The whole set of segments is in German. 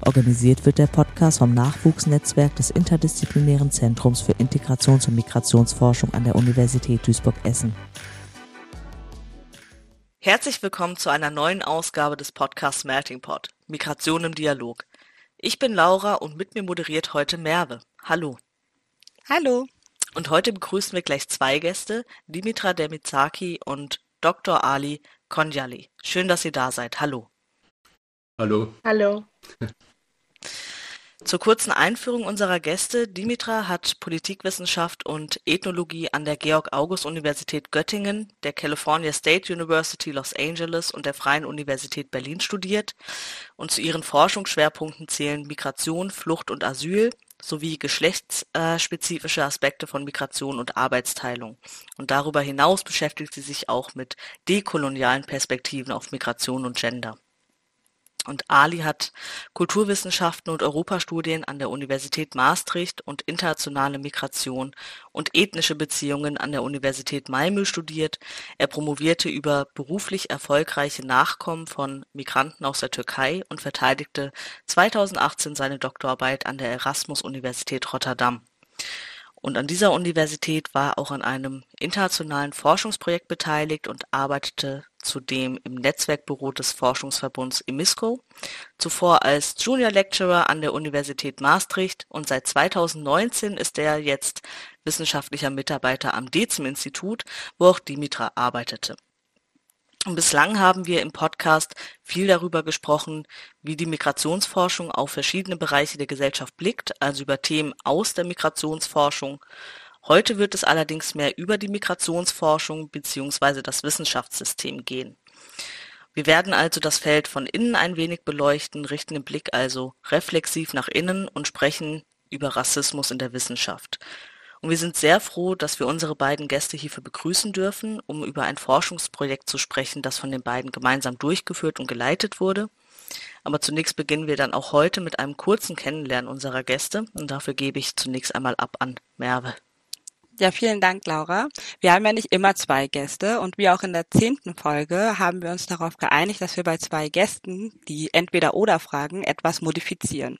Organisiert wird der Podcast vom Nachwuchsnetzwerk des Interdisziplinären Zentrums für Integrations- und Migrationsforschung an der Universität Duisburg-Essen. Herzlich willkommen zu einer neuen Ausgabe des Podcasts Melting Pot Migration im Dialog. Ich bin Laura und mit mir moderiert heute Merve. Hallo. Hallo. Und heute begrüßen wir gleich zwei Gäste, Dimitra Demizaki und Dr. Ali Konjali. Schön, dass ihr da seid. Hallo. Hallo. Hallo. Zur kurzen Einführung unserer Gäste. Dimitra hat Politikwissenschaft und Ethnologie an der Georg-August-Universität Göttingen, der California State University Los Angeles und der Freien Universität Berlin studiert und zu ihren Forschungsschwerpunkten zählen Migration, Flucht und Asyl sowie geschlechtsspezifische Aspekte von Migration und Arbeitsteilung. Und darüber hinaus beschäftigt sie sich auch mit dekolonialen Perspektiven auf Migration und Gender. Und Ali hat Kulturwissenschaften und Europastudien an der Universität Maastricht und internationale Migration und ethnische Beziehungen an der Universität Malmö studiert. Er promovierte über beruflich erfolgreiche Nachkommen von Migranten aus der Türkei und verteidigte 2018 seine Doktorarbeit an der Erasmus-Universität Rotterdam. Und an dieser Universität war auch an einem internationalen Forschungsprojekt beteiligt und arbeitete zudem im Netzwerkbüro des Forschungsverbunds Emisco, zuvor als Junior Lecturer an der Universität Maastricht und seit 2019 ist er jetzt wissenschaftlicher Mitarbeiter am Dezim-Institut, wo auch Dimitra arbeitete. Und bislang haben wir im Podcast viel darüber gesprochen, wie die Migrationsforschung auf verschiedene Bereiche der Gesellschaft blickt, also über Themen aus der Migrationsforschung. Heute wird es allerdings mehr über die Migrationsforschung bzw. das Wissenschaftssystem gehen. Wir werden also das Feld von innen ein wenig beleuchten, richten den Blick also reflexiv nach innen und sprechen über Rassismus in der Wissenschaft. Und wir sind sehr froh, dass wir unsere beiden Gäste hierfür begrüßen dürfen, um über ein Forschungsprojekt zu sprechen, das von den beiden gemeinsam durchgeführt und geleitet wurde. Aber zunächst beginnen wir dann auch heute mit einem kurzen Kennenlernen unserer Gäste und dafür gebe ich zunächst einmal ab an Merve. Ja, vielen Dank, Laura. Wir haben ja nicht immer zwei Gäste und wie auch in der zehnten Folge haben wir uns darauf geeinigt, dass wir bei zwei Gästen die Entweder-Oder-Fragen etwas modifizieren.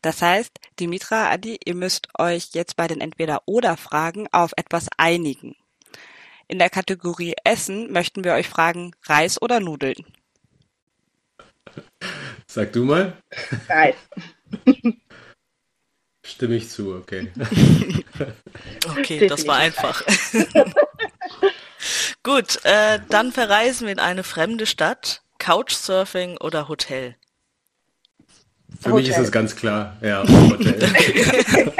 Das heißt, Dimitra, Adi, ihr müsst euch jetzt bei den Entweder-Oder-Fragen auf etwas einigen. In der Kategorie Essen möchten wir euch fragen, Reis oder Nudeln? Sag du mal. Reis. Stimme ich zu, okay. okay, das war einfach. Gut, äh, dann verreisen wir in eine fremde Stadt. Couchsurfing oder Hotel? Für Hotel. mich ist es ganz klar, ja, Hotel.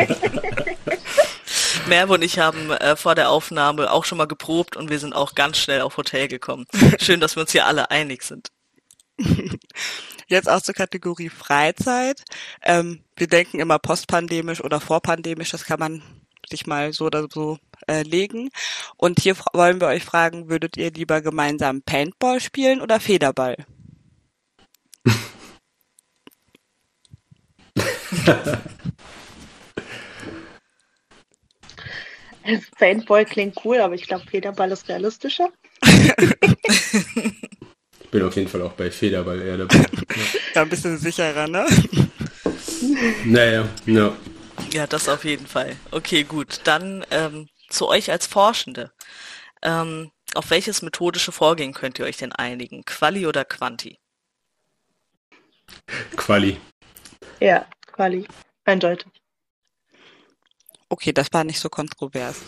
Merve und ich haben äh, vor der Aufnahme auch schon mal geprobt und wir sind auch ganz schnell auf Hotel gekommen. Schön, dass wir uns hier alle einig sind. Jetzt auch zur Kategorie Freizeit. Ähm, wir denken immer postpandemisch oder vorpandemisch, das kann man sich mal so oder so äh, legen. Und hier wollen wir euch fragen, würdet ihr lieber gemeinsam Paintball spielen oder Federball? Paintball klingt cool, aber ich glaube, Federball ist realistischer. Ich bin auf jeden Fall auch bei Federball eher dabei. ja, ein bisschen sicherer, ne? Naja, ja. Ja, das auf jeden Fall. Okay, gut. Dann ähm, zu euch als Forschende. Ähm, auf welches methodische Vorgehen könnt ihr euch denn einigen? Quali oder Quanti? Quali. Ja, Quali. Eindeutig. Okay, das war nicht so kontrovers.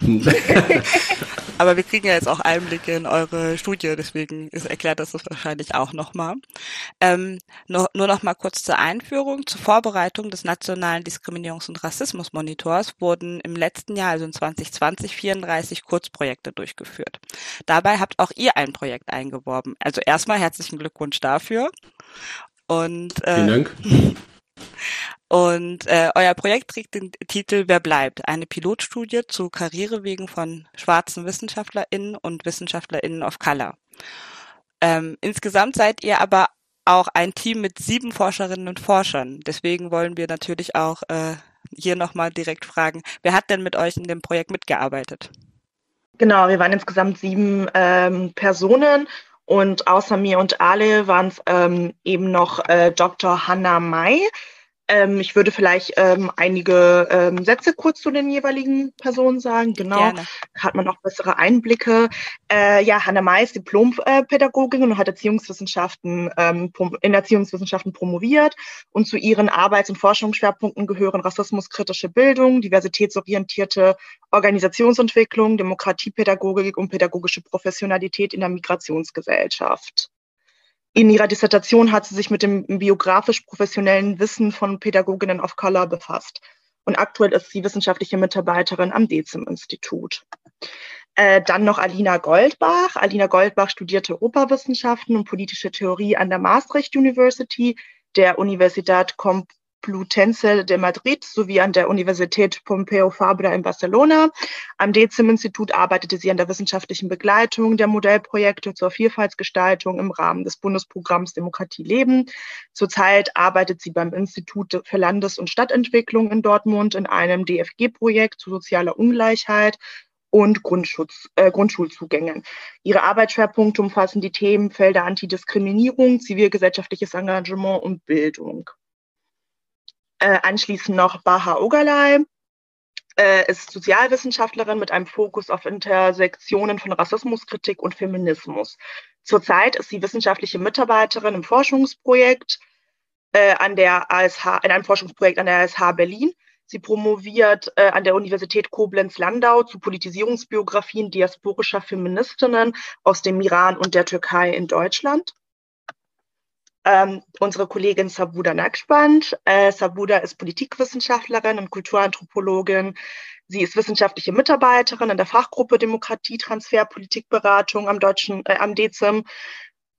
Aber wir kriegen ja jetzt auch Einblicke in eure Studie, deswegen ist, erklärt das das wahrscheinlich auch nochmal. Ähm, nur, nur noch mal kurz zur Einführung. Zur Vorbereitung des Nationalen Diskriminierungs- und Rassismusmonitors wurden im letzten Jahr, also in 2020, 34 Kurzprojekte durchgeführt. Dabei habt auch ihr ein Projekt eingeworben. Also erstmal herzlichen Glückwunsch dafür. Und, äh, Vielen Dank. Und äh, euer Projekt trägt den Titel Wer bleibt? Eine Pilotstudie zu Karrierewegen von schwarzen WissenschaftlerInnen und WissenschaftlerInnen of Color. Ähm, insgesamt seid ihr aber auch ein Team mit sieben Forscherinnen und Forschern. Deswegen wollen wir natürlich auch äh, hier nochmal direkt fragen, wer hat denn mit euch in dem Projekt mitgearbeitet? Genau, wir waren insgesamt sieben ähm, Personen und außer mir und Ale waren es ähm, eben noch äh, Dr. Hannah May, ähm, ich würde vielleicht ähm, einige ähm, Sätze kurz zu den jeweiligen Personen sagen. Genau, Gerne. hat man auch bessere Einblicke. Äh, ja, Hanna May ist Diplompädagogin und hat Erziehungswissenschaften ähm, in Erziehungswissenschaften promoviert. Und zu ihren Arbeits- und Forschungsschwerpunkten gehören rassismuskritische Bildung, diversitätsorientierte Organisationsentwicklung, Demokratiepädagogik und pädagogische Professionalität in der Migrationsgesellschaft. In ihrer Dissertation hat sie sich mit dem biografisch-professionellen Wissen von Pädagoginnen of Color befasst. Und aktuell ist sie wissenschaftliche Mitarbeiterin am DEZIM-Institut. Äh, dann noch Alina Goldbach. Alina Goldbach studierte Europawissenschaften und politische Theorie an der Maastricht University, der Universidad Com Complutense de Madrid sowie an der Universität Pompeu Fabra in Barcelona. Am DEZIM-Institut arbeitete sie an der wissenschaftlichen Begleitung der Modellprojekte zur Vielfaltsgestaltung im Rahmen des Bundesprogramms Demokratie leben. Zurzeit arbeitet sie beim Institut für Landes- und Stadtentwicklung in Dortmund in einem DFG-Projekt zu sozialer Ungleichheit und Grundschutz, äh, Grundschulzugängen. Ihre Arbeitsschwerpunkte umfassen die Themenfelder Antidiskriminierung, zivilgesellschaftliches Engagement und Bildung. Äh, anschließend noch Baha Ogalai, äh, ist Sozialwissenschaftlerin mit einem Fokus auf Intersektionen von Rassismuskritik und Feminismus. Zurzeit ist sie wissenschaftliche Mitarbeiterin im Forschungsprojekt äh, an der ASH, in einem Forschungsprojekt an der ASH Berlin. Sie promoviert äh, an der Universität Koblenz-Landau zu Politisierungsbiografien diasporischer Feministinnen aus dem Iran und der Türkei in Deutschland ähm, unsere Kollegin Sabuda Nagspandt. Äh, Sabuda ist Politikwissenschaftlerin und Kulturanthropologin. Sie ist wissenschaftliche Mitarbeiterin in der Fachgruppe Demokratie, Transfer, Politikberatung am deutschen, äh, am DEZIM,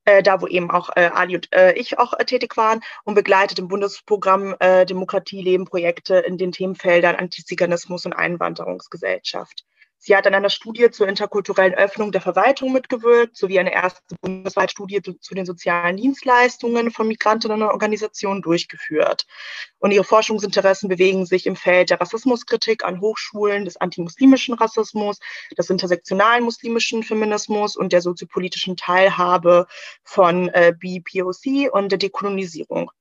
äh, da wo eben auch äh, Ali und äh, ich auch äh, tätig waren und begleitet im Bundesprogramm Demokratie leben Projekte in den Themenfeldern Antiziganismus und Einwanderungsgesellschaft. Sie hat an einer Studie zur interkulturellen Öffnung der Verwaltung mitgewirkt, sowie eine erste bundesweite Studie zu den sozialen Dienstleistungen von Migrantinnen und Organisationen durchgeführt. Und ihre Forschungsinteressen bewegen sich im Feld der Rassismuskritik an Hochschulen, des antimuslimischen Rassismus, des intersektionalen muslimischen Feminismus und der soziopolitischen Teilhabe von äh, BPOC und der Dekolonisierung.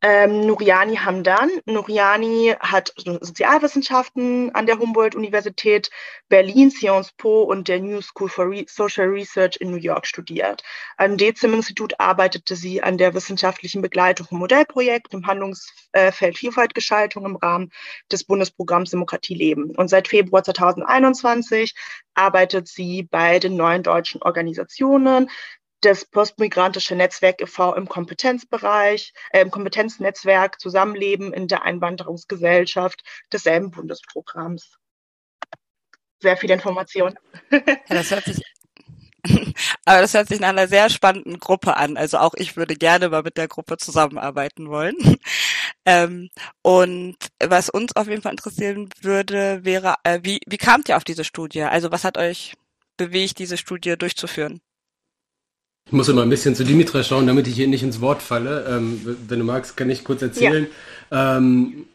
Ähm, Nuriani Hamdan. Nuriani hat Sozialwissenschaften an der Humboldt-Universität Berlin, Sciences Po und der New School for Re Social Research in New York studiert. Am DEZIM-Institut arbeitete sie an der wissenschaftlichen Begleitung von Modellprojekten im Handlungsfeld Vielfaltgestaltung im Rahmen des Bundesprogramms Demokratie leben. Und seit Februar 2021 arbeitet sie bei den neuen deutschen Organisationen das postmigrantische Netzwerk e.V. im Kompetenzbereich, äh, im Kompetenznetzwerk Zusammenleben in der Einwanderungsgesellschaft desselben Bundesprogramms. Sehr viel Information. Ja, das hört sich aber das hört sich nach einer sehr spannenden Gruppe an. Also auch ich würde gerne mal mit der Gruppe zusammenarbeiten wollen. Ähm, und was uns auf jeden Fall interessieren würde, wäre, äh, wie, wie kamt ihr auf diese Studie? Also was hat euch bewegt, diese Studie durchzuführen? Ich muss immer ein bisschen zu Dimitra schauen, damit ich hier nicht ins Wort falle. Ähm, wenn du magst, kann ich kurz erzählen. Ja. Ähm,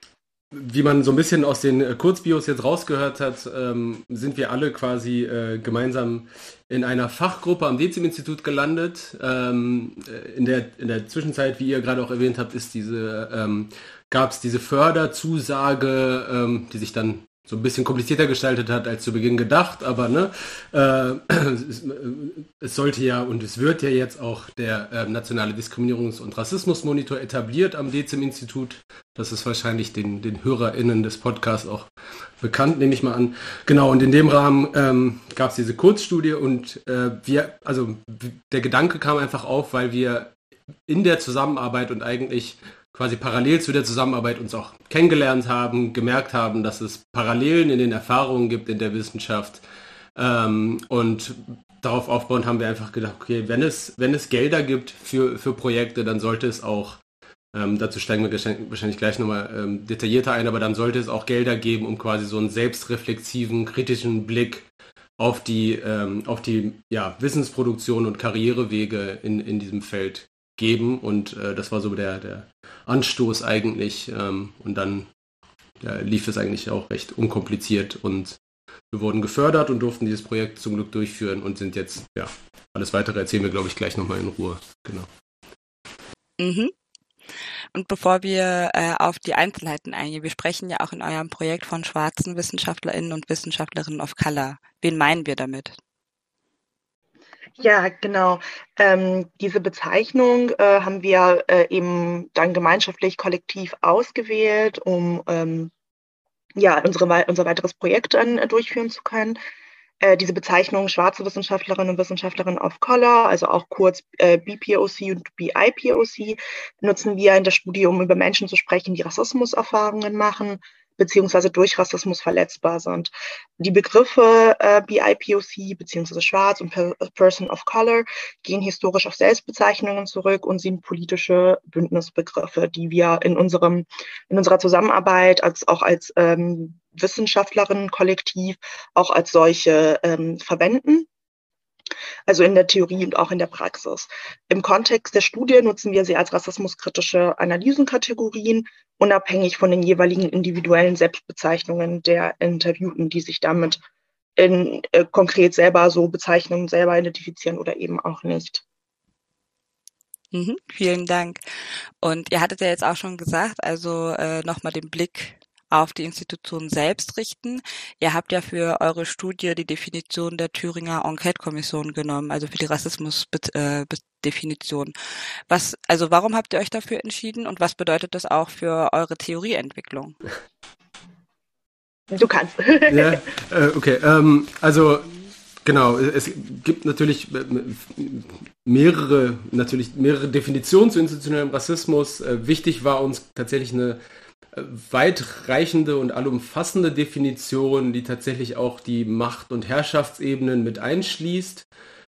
wie man so ein bisschen aus den Kurzbios jetzt rausgehört hat, ähm, sind wir alle quasi äh, gemeinsam in einer Fachgruppe am Dezim-Institut gelandet. Ähm, äh, in, der, in der Zwischenzeit, wie ihr gerade auch erwähnt habt, ist diese, ähm, gab es diese Förderzusage, ähm, die sich dann so ein bisschen komplizierter gestaltet hat als zu Beginn gedacht, aber ne, äh, es, es, sollte ja und es wird ja jetzt auch der äh, nationale Diskriminierungs- und Rassismusmonitor etabliert am DEZIM-Institut. Das ist wahrscheinlich den, den HörerInnen des Podcasts auch bekannt, nehme ich mal an. Genau, und in dem Rahmen ähm, gab es diese Kurzstudie und äh, wir, also der Gedanke kam einfach auf, weil wir in der Zusammenarbeit und eigentlich quasi parallel zu der Zusammenarbeit uns auch kennengelernt haben, gemerkt haben, dass es Parallelen in den Erfahrungen gibt in der Wissenschaft. Ähm, und darauf aufbauend haben wir einfach gedacht, okay, wenn es, wenn es Gelder gibt für, für Projekte, dann sollte es auch Ähm, dazu steigen wir wahrscheinlich gleich nochmal ähm, detaillierter ein, aber dann sollte es auch Gelder geben, um quasi so einen selbstreflexiven, kritischen Blick auf die, ähm, auf die ja, Wissensproduktion und Karrierewege in, in diesem Feld geben. Und äh, das war so der, der Anstoß eigentlich. Ähm, und dann ja, lief es eigentlich auch recht unkompliziert und wir wurden gefördert und durften dieses Projekt zum Glück durchführen und sind jetzt, ja, alles weitere erzählen wir, glaube ich, gleich nochmal in Ruhe. Genau. Mhm. Und bevor wir äh, auf die Einzelheiten eingehen, wir sprechen ja auch in eurem Projekt von schwarzen WissenschaftlerInnen und Wissenschaftlerinnen of Color. Wen meinen wir damit? Ja, genau. Ähm, diese Bezeichnung äh, haben wir äh, eben dann gemeinschaftlich kollektiv ausgewählt, um ähm, ja, unsere, unser weiteres Projekt dann äh, durchführen zu können. Äh, diese Bezeichnung schwarze Wissenschaftlerinnen und Wissenschaftlerinnen of Color, also auch kurz äh, BPOC und BIPOC, nutzen wir in der Studie, um über Menschen zu sprechen, die Rassismuserfahrungen machen beziehungsweise durch Rassismus verletzbar sind. Die Begriffe äh, BIPOC beziehungsweise Schwarz und Person of Color gehen historisch auf Selbstbezeichnungen zurück und sind politische Bündnisbegriffe, die wir in unserem in unserer Zusammenarbeit als auch als ähm, Wissenschaftlerinnen-Kollektiv auch als solche ähm, verwenden also in der Theorie und auch in der Praxis. Im Kontext der Studie nutzen wir sie als rassismuskritische Analysenkategorien, unabhängig von den jeweiligen individuellen Selbstbezeichnungen der Interviewten, die sich damit in, äh, konkret selber so Bezeichnungen selber identifizieren oder eben auch nicht. Mhm, vielen Dank. Und ihr hattet ja jetzt auch schon gesagt, also äh, nochmal den Blick auf die Institution selbst richten. Ihr habt ja für eure Studie die Definition der Thüringer Enquete-Kommission genommen, also für die Rassismus-Definition. Äh, was, also warum habt ihr euch dafür entschieden und was bedeutet das auch für eure Theorieentwicklung? Du kannst. ja, äh, okay. Ähm, also Genau, es gibt natürlich äh, mehrere, natürlich mehrere Definitionen zu institutionellem Rassismus. Wichtig war uns tatsächlich eine weitreichende und allumfassende Definition, die tatsächlich auch die Macht- und Herrschaftsebenen mit einschließt.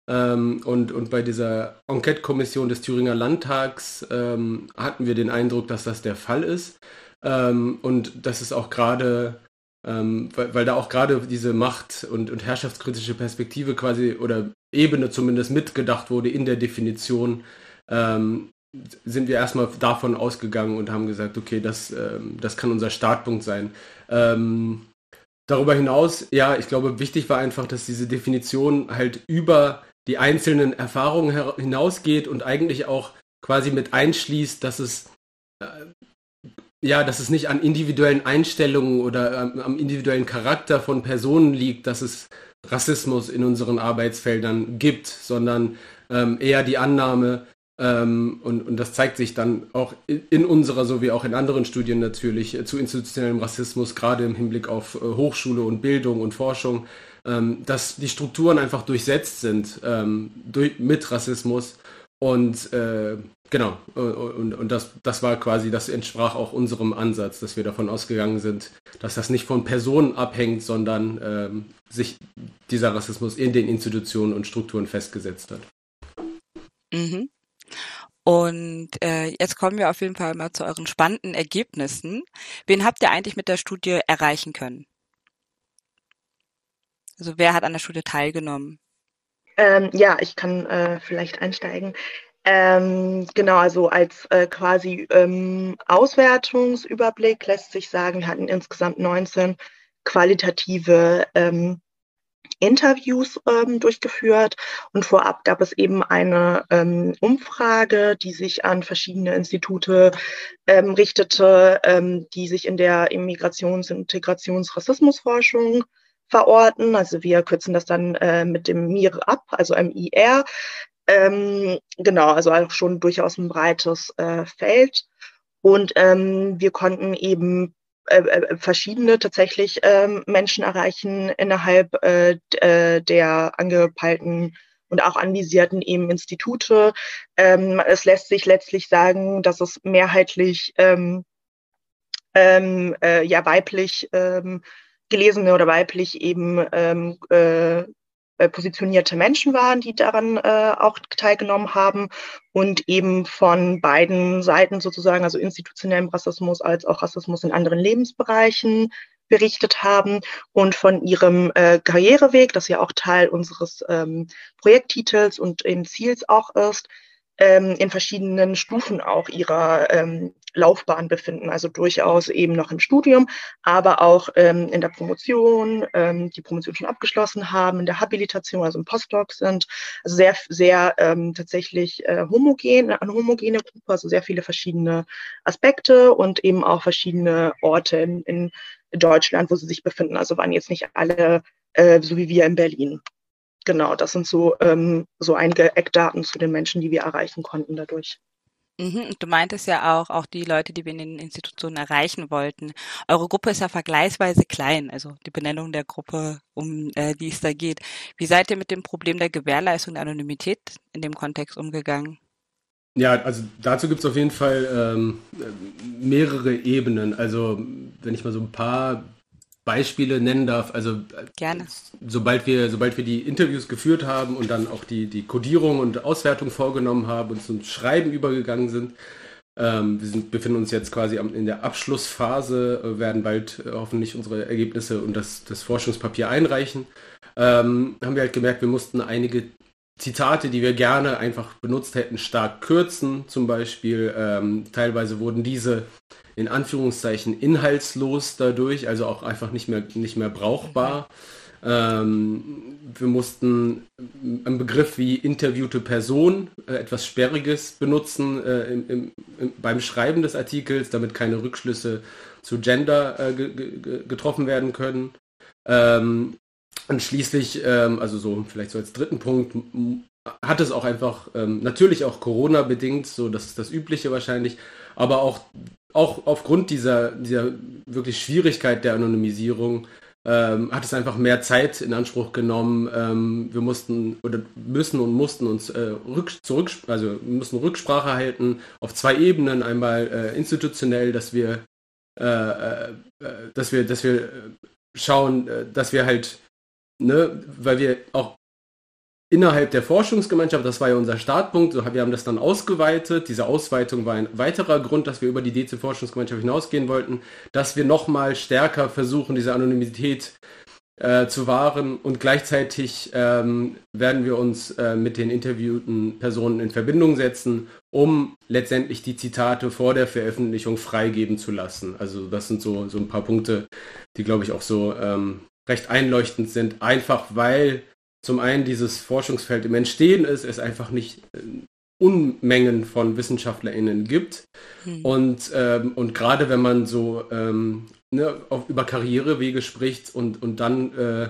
Ähm, und, und bei dieser Enquete-Kommission des Thüringer Landtags ähm, hatten wir den Eindruck, dass das der Fall ist. Ähm, und das ist auch gerade, ähm, weil, weil, da auch gerade diese Macht- und, und herrschaftskritische Perspektive quasi oder Ebene zumindest mitgedacht wurde in der Definition, ähm, sind wir erstmal davon ausgegangen und haben gesagt, okay, das, ähm, das kann unser Startpunkt sein. Ähm, darüber hinaus, ja, ich glaube, wichtig war einfach, dass diese Definition halt über die einzelnen Erfahrungen hinausgeht und eigentlich auch quasi mit einschließt, dass es äh, ja, dass es nicht an individuellen Einstellungen oder am, am individuellen Charakter von Personen liegt, dass es Rassismus in unseren Arbeitsfeldern gibt, sondern ähm, eher die Annahme, ähm, und, und das zeigt sich dann auch in unserer sowie auch in anderen Studien natürlich äh, zu institutionellem Rassismus, gerade im Hinblick auf äh, Hochschule und Bildung und Forschung, ähm, dass die Strukturen einfach durchsetzt sind ähm, durch, mit Rassismus. Und äh, genau, und, und das, das war quasi, das entsprach auch unserem Ansatz, dass wir davon ausgegangen sind, dass das nicht von Personen abhängt, sondern ähm, sich dieser Rassismus in den Institutionen und Strukturen festgesetzt hat. Mhm. Und äh, jetzt kommen wir auf jeden Fall mal zu euren spannenden Ergebnissen. Wen habt ihr eigentlich mit der Studie erreichen können? Also wer hat an der Studie teilgenommen? Ähm, ja, ich kann äh, vielleicht einsteigen. Ähm, genau, also als äh, quasi ähm, Auswertungsüberblick lässt sich sagen, wir hatten insgesamt 19 qualitative ähm, Interviews ähm, durchgeführt und vorab gab es eben eine ähm, Umfrage, die sich an verschiedene Institute ähm, richtete, ähm, die sich in der Immigrations-, Integrations-, Rassismusforschung verorten. Also wir kürzen das dann äh, mit dem MIR ab, also MIR. Ähm, genau, also auch schon durchaus ein breites äh, Feld. Und ähm, wir konnten eben äh, äh, verschiedene tatsächlich ähm, Menschen erreichen innerhalb äh, äh, der angepeilten und auch anvisierten eben Institute. Ähm, es lässt sich letztlich sagen, dass es mehrheitlich ähm, ähm, äh, ja weiblich ähm, gelesene oder weiblich eben ähm, äh, äh, positionierte Menschen waren, die daran äh, auch teilgenommen haben und eben von beiden Seiten sozusagen, also institutionellem Rassismus als auch Rassismus in anderen Lebensbereichen berichtet haben und von ihrem äh, Karriereweg, das ja auch Teil unseres ähm, Projekttitels und eben Ziels auch ist, ähm, in verschiedenen Stufen auch ihrer ähm, Laufbahn befinden, also durchaus eben noch im Studium, aber auch ähm, in der Promotion, ähm, die Promotion schon abgeschlossen haben, in der Habilitation, also im Postdoc sind, also sehr, sehr ähm, tatsächlich äh, homogen, eine homogene Gruppe, also sehr viele verschiedene Aspekte und eben auch verschiedene Orte in, in Deutschland, wo sie sich befinden. Also waren jetzt nicht alle äh, so wie wir in Berlin. Genau, das sind so, ähm, so einige Eckdaten zu den Menschen, die wir erreichen konnten dadurch. Mhm, du meintest ja auch, auch die Leute, die wir in den Institutionen erreichen wollten. Eure Gruppe ist ja vergleichsweise klein, also die Benennung der Gruppe, um äh, die es da geht. Wie seid ihr mit dem Problem der Gewährleistung der Anonymität in dem Kontext umgegangen? Ja, also dazu gibt es auf jeden Fall ähm, mehrere Ebenen. Also wenn ich mal so ein paar Beispiele nennen darf, also Gerne. sobald wir, sobald wir die Interviews geführt haben und dann auch die, die Codierung und Auswertung vorgenommen haben und zum Schreiben übergegangen sind, ähm, wir sind, befinden uns jetzt quasi in der Abschlussphase, äh, werden bald äh, hoffentlich unsere Ergebnisse und das, das Forschungspapier einreichen. Ähm, haben wir halt gemerkt, wir mussten einige Zitate, die wir gerne einfach benutzt hätten, stark kürzen. Zum Beispiel ähm, teilweise wurden diese in Anführungszeichen inhaltslos dadurch, also auch einfach nicht mehr, nicht mehr brauchbar. Ähm, wir mussten einen Begriff wie interviewte Person, äh, etwas Sperriges benutzen äh, im, im, im, beim Schreiben des Artikels, damit keine Rückschlüsse zu Gender äh, getroffen werden können. Ähm, und schließlich, ähm, also so vielleicht so als dritten Punkt, hat es auch einfach, ähm, natürlich auch Corona bedingt, so das ist das Übliche wahrscheinlich, aber auch auch aufgrund dieser, dieser wirklich Schwierigkeit der Anonymisierung ähm, hat es einfach mehr Zeit in Anspruch genommen. Ähm, wir mussten oder müssen und mussten uns äh, rück, zurück, also müssen Rücksprache halten auf zwei Ebenen. Einmal äh, institutionell, dass wir, äh, äh, äh dass wir, dass wir schauen, äh, dass wir halt, ne, weil wir auch innerhalb der Forschungsgemeinschaft, das war ja unser Startpunkt, wir haben das dann ausgeweitet. Diese Ausweitung war ein weiterer Grund, dass wir über die DC-Forschungsgemeinschaft hinausgehen wollten, dass wir nochmal stärker versuchen, diese Anonymität äh, zu wahren und gleichzeitig ähm, werden wir uns äh, mit den interviewten Personen in Verbindung setzen, um letztendlich die Zitate vor der Veröffentlichung freigeben zu lassen. Also das sind so, so ein paar Punkte, die, glaube ich, auch so ähm, recht einleuchtend sind, einfach weil zum einen dieses Forschungsfeld im Entstehen ist, es einfach nicht äh, Unmengen von WissenschaftlerInnen gibt. Hm. Und, ähm, und gerade wenn man so ähm, ne, auch über Karrierewege spricht und, und dann, äh,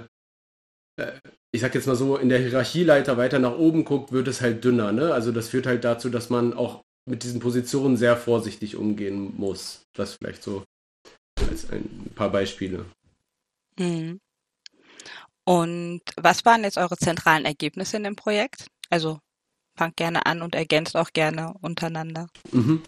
äh, ich sag jetzt mal so, in der Hierarchieleiter weiter nach oben guckt, wird es halt dünner. Ne? Also das führt halt dazu, dass man auch mit diesen Positionen sehr vorsichtig umgehen muss. Das vielleicht so als ein paar Beispiele. Hm. Und was waren jetzt eure zentralen Ergebnisse in dem Projekt? Also fangt gerne an und ergänzt auch gerne untereinander. Mhm.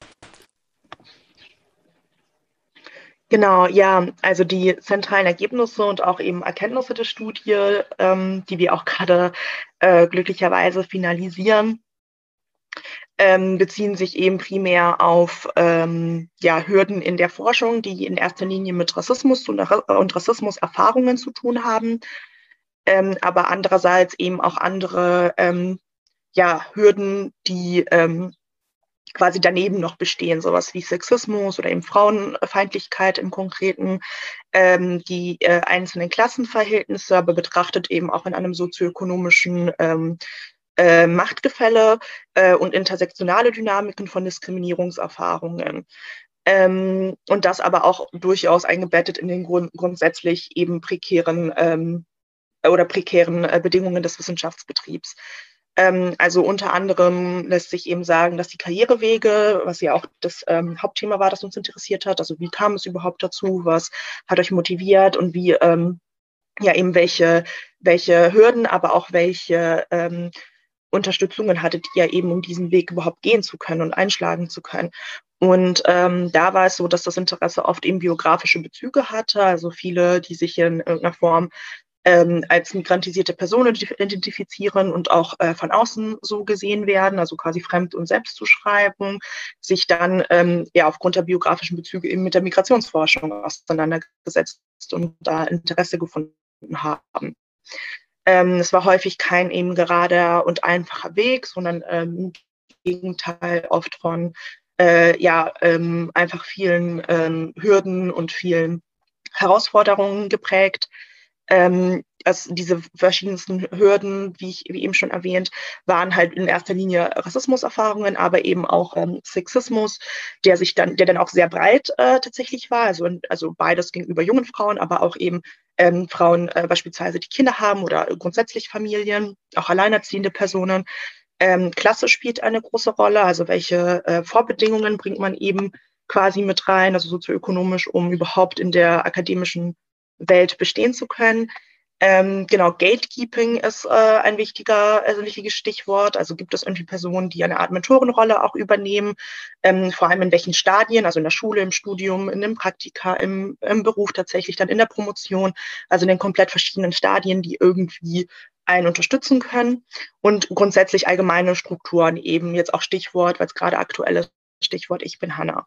Genau, ja, also die zentralen Ergebnisse und auch eben Erkenntnisse der Studie, ähm, die wir auch gerade äh, glücklicherweise finalisieren, ähm, beziehen sich eben primär auf ähm, ja, Hürden in der Forschung, die in erster Linie mit Rassismus und, und Rassismuserfahrungen zu tun haben ähm, aber andererseits eben auch andere ähm, ja, Hürden, die ähm, quasi daneben noch bestehen, sowas wie Sexismus oder eben Frauenfeindlichkeit im Konkreten, ähm, die äh, einzelnen Klassenverhältnisse, aber betrachtet eben auch in einem sozioökonomischen ähm, äh, Machtgefälle äh, und intersektionale Dynamiken von Diskriminierungserfahrungen. Ähm, und das aber auch durchaus eingebettet in den Grund grundsätzlich eben prekären ähm, oder prekären äh, Bedingungen des Wissenschaftsbetriebs. Ähm, also unter anderem lässt sich eben sagen, dass die Karrierewege, was ja auch das ähm, Hauptthema war, das uns interessiert hat, also wie kam es überhaupt dazu, was hat euch motiviert und wie ähm, ja eben welche, welche Hürden, aber auch welche ähm, Unterstützungen hattet ihr eben, um diesen Weg überhaupt gehen zu können und einschlagen zu können. Und ähm, da war es so, dass das Interesse oft eben biografische Bezüge hatte, also viele, die sich in irgendeiner Form ähm, als migrantisierte Personen identifizieren und auch äh, von außen so gesehen werden, also quasi Fremd- und Selbstzuschreibung, sich dann ähm, ja aufgrund der biografischen Bezüge eben mit der Migrationsforschung auseinandergesetzt und da Interesse gefunden haben. Ähm, es war häufig kein eben gerader und einfacher Weg, sondern ähm, im Gegenteil oft von äh, ja ähm, einfach vielen ähm, Hürden und vielen Herausforderungen geprägt. Ähm, also diese verschiedensten Hürden, wie ich wie eben schon erwähnt, waren halt in erster Linie Rassismuserfahrungen, aber eben auch ähm, Sexismus, der sich dann, der dann auch sehr breit äh, tatsächlich war. Also, also beides gegenüber jungen Frauen, aber auch eben ähm, Frauen äh, beispielsweise, die Kinder haben oder grundsätzlich Familien, auch alleinerziehende Personen. Ähm, Klasse spielt eine große Rolle, also welche äh, Vorbedingungen bringt man eben quasi mit rein, also sozioökonomisch, um überhaupt in der akademischen Welt bestehen zu können. Ähm, genau, Gatekeeping ist äh, ein wichtiger, also ein wichtiges Stichwort. Also gibt es irgendwie Personen, die eine Art Mentorenrolle auch übernehmen, ähm, vor allem in welchen Stadien, also in der Schule, im Studium, in dem Praktika, im, im Beruf tatsächlich, dann in der Promotion, also in den komplett verschiedenen Stadien, die irgendwie einen unterstützen können und grundsätzlich allgemeine Strukturen eben jetzt auch Stichwort, weil es gerade aktuell ist, Stichwort Ich bin Hanna.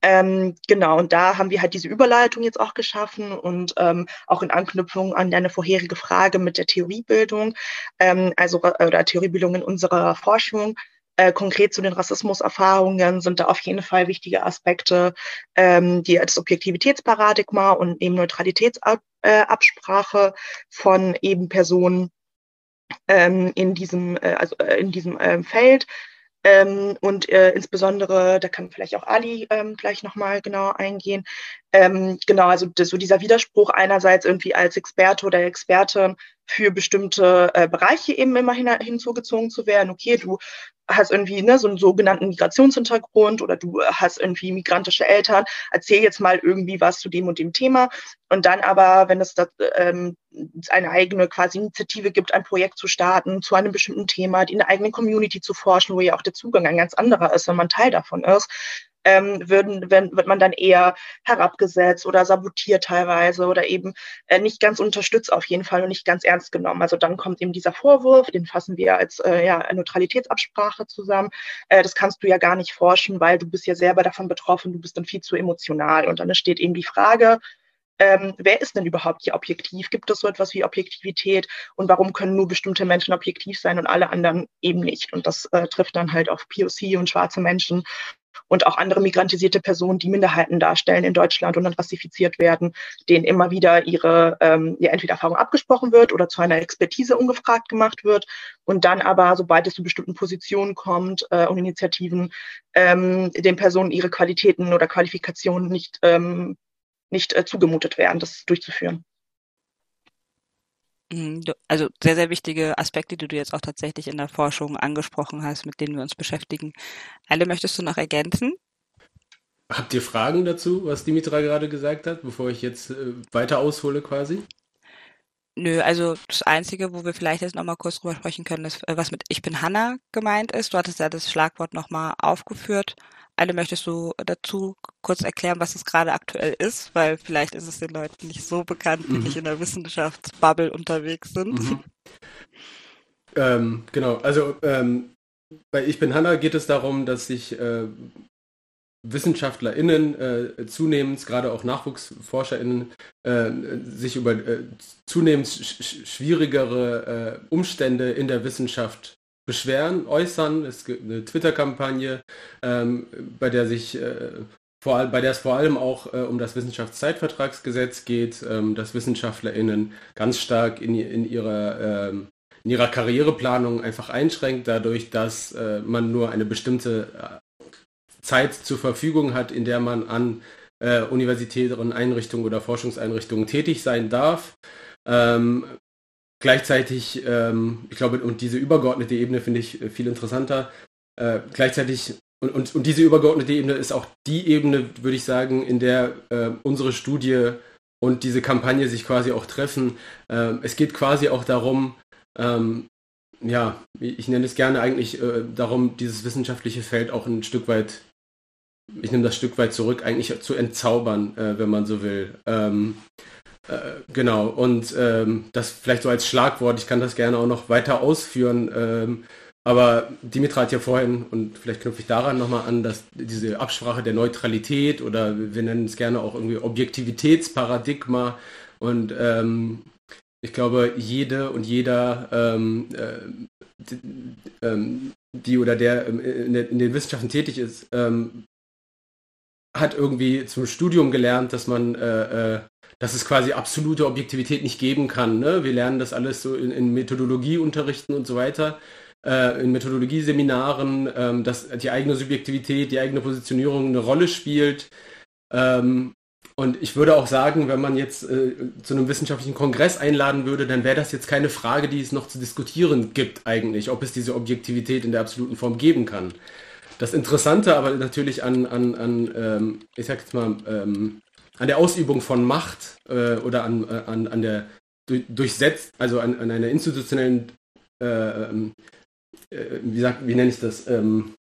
Ähm, genau, und da haben wir halt diese Überleitung jetzt auch geschaffen und ähm, auch in Anknüpfung an deine vorherige Frage mit der Theoriebildung, ähm, also äh, oder Theoriebildung in unserer Forschung. Äh, konkret zu den Rassismuserfahrungen sind da auf jeden Fall wichtige Aspekte, ähm, die das Objektivitätsparadigma und eben Neutralitätsabsprache äh, von eben Personen ähm, in diesem, äh, also äh, in diesem äh, Feld. Ähm, und äh, insbesondere, da kann vielleicht auch Ali ähm, gleich nochmal genau eingehen. Ähm, genau, also das, so dieser Widerspruch einerseits irgendwie als Experte oder Expertin für bestimmte äh, Bereiche eben immer hin, hinzugezogen zu werden. Okay, du hast irgendwie ne, so einen sogenannten Migrationshintergrund oder du hast irgendwie migrantische Eltern, erzähl jetzt mal irgendwie was zu dem und dem Thema. Und dann aber, wenn es das, ähm, eine eigene quasi Initiative gibt, ein Projekt zu starten zu einem bestimmten Thema, die in der eigenen Community zu forschen, wo ja auch der Zugang ein ganz anderer ist, wenn man Teil davon ist, ähm, würden, wenn, wird man dann eher herabgesetzt oder sabotiert teilweise oder eben äh, nicht ganz unterstützt auf jeden Fall und nicht ganz ernst genommen. Also dann kommt eben dieser Vorwurf, den fassen wir als äh, ja, Neutralitätsabsprache zusammen. Äh, das kannst du ja gar nicht forschen, weil du bist ja selber davon betroffen, du bist dann viel zu emotional. Und dann steht eben die Frage, ähm, wer ist denn überhaupt hier objektiv? Gibt es so etwas wie Objektivität? Und warum können nur bestimmte Menschen objektiv sein und alle anderen eben nicht? Und das äh, trifft dann halt auf POC und schwarze Menschen und auch andere migrantisierte Personen, die Minderheiten darstellen in Deutschland und dann rassifiziert werden, denen immer wieder ihre ähm, ja, entweder Erfahrung abgesprochen wird oder zu einer Expertise ungefragt gemacht wird und dann aber, sobald es zu bestimmten Positionen kommt äh, und Initiativen, ähm, den Personen ihre Qualitäten oder Qualifikationen nicht, ähm, nicht äh, zugemutet werden, das durchzuführen. Mhm, also sehr, sehr wichtige Aspekte, die du jetzt auch tatsächlich in der Forschung angesprochen hast, mit denen wir uns beschäftigen. Alle möchtest du noch ergänzen? Habt ihr Fragen dazu, was Dimitra gerade gesagt hat, bevor ich jetzt äh, weiter aushole quasi? Nö, also das Einzige, wo wir vielleicht jetzt nochmal kurz drüber sprechen können, ist, äh, was mit Ich bin Hanna gemeint ist. Du hattest ja das Schlagwort nochmal aufgeführt. Alle, möchtest du dazu kurz erklären, was es gerade aktuell ist? Weil vielleicht ist es den Leuten nicht so bekannt, die mhm. nicht in der Wissenschaftsbubble unterwegs sind. Mhm. Ähm, genau, also ähm, bei Ich bin Hanna geht es darum, dass sich äh, WissenschaftlerInnen äh, zunehmend, gerade auch NachwuchsforscherInnen, äh, sich über äh, zunehmend sch schwierigere äh, Umstände in der Wissenschaft beschweren, äußern. Es gibt eine Twitter-Kampagne, ähm, bei der sich äh, vor allem, bei der es vor allem auch äh, um das Wissenschaftszeitvertragsgesetz geht, ähm, dass WissenschaftlerInnen ganz stark in, in ihrer ähm, in ihrer Karriereplanung einfach einschränkt, dadurch, dass äh, man nur eine bestimmte äh, Zeit zur Verfügung hat, in der man an äh, universitären Einrichtungen oder Forschungseinrichtungen tätig sein darf. Ähm, Gleichzeitig, ähm, ich glaube, und diese übergeordnete Ebene finde ich äh, viel interessanter. Äh, gleichzeitig, und, und, und diese übergeordnete Ebene ist auch die Ebene, würde ich sagen, in der äh, unsere Studie und diese Kampagne sich quasi auch treffen. Ähm, es geht quasi auch darum, ähm, ja, ich nenne es gerne eigentlich äh, darum, dieses wissenschaftliche Feld auch ein Stück weit, ich nehme das Stück weit zurück, eigentlich zu entzaubern, äh, wenn man so will. Ähm, Äh, genau, und ähm, das vielleicht so als Schlagwort, ich kann das gerne auch noch weiter ausführen. Ähm, aber Dimitra hat ja vorhin, und vielleicht knüpfe ich daran nochmal an, dass diese Absprache der Neutralität oder wir nennen es gerne auch irgendwie Objektivitätsparadigma und ähm, ich glaube, jede und jeder, ähm, äh, die, ähm, die, oder der in, der in, den Wissenschaften tätig ist, ähm, hat irgendwie zum Studium gelernt, dass man, äh, äh, dass es quasi absolute Objektivität nicht geben kann. Ne? Wir lernen das alles so in, in Methodologieunterrichten und so weiter, äh, in Methodologieseminaren, ähm, dass die eigene Subjektivität, die eigene Positionierung eine Rolle spielt. Ähm, und ich würde auch sagen, wenn man jetzt äh, zu einem wissenschaftlichen Kongress einladen würde, dann wäre das jetzt keine Frage, die es noch zu diskutieren gibt eigentlich, ob es diese Objektivität in der absoluten Form geben kann. Das Interessante aber natürlich an, an, an ähm, ich sag jetzt mal, ähm, an der Ausübung von Macht äh, oder an, äh, an, an der durchsetzt, also an, an einer institutionellen, äh, ähm, äh, wie, sagt, wie nenne ich das, ähm,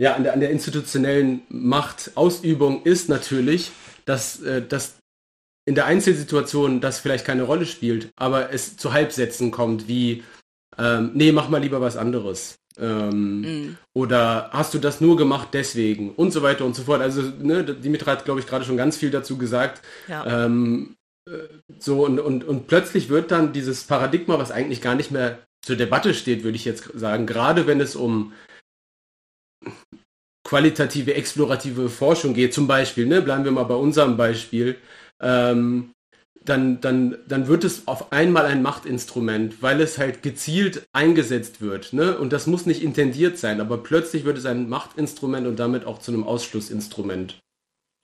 ja, an der, an der institutionellen Machtausübung ist natürlich, dass, äh, dass in der Einzelsituation das vielleicht keine Rolle spielt, aber es zu Halbsätzen kommt, wie, ähm, nee, mach mal lieber was anderes. Ähm, mm. Oder hast du das nur gemacht deswegen? Und so weiter und so fort. Also, ne, Dimitra hat, glaube ich, gerade schon ganz viel dazu gesagt. Ja. Ähm, äh, so, und, und, und plötzlich wird dann dieses Paradigma, was eigentlich gar nicht mehr zur Debatte steht, würde ich jetzt sagen, gerade wenn es um qualitative, explorative Forschung geht, zum Beispiel, ne, bleiben wir mal bei unserem Beispiel, ähm, dann, dann, dann wird es auf einmal ein Machtinstrument, weil es halt gezielt eingesetzt wird. Ne? Und das muss nicht intendiert sein, aber plötzlich wird es ein Machtinstrument und damit auch zu einem Ausschlussinstrument.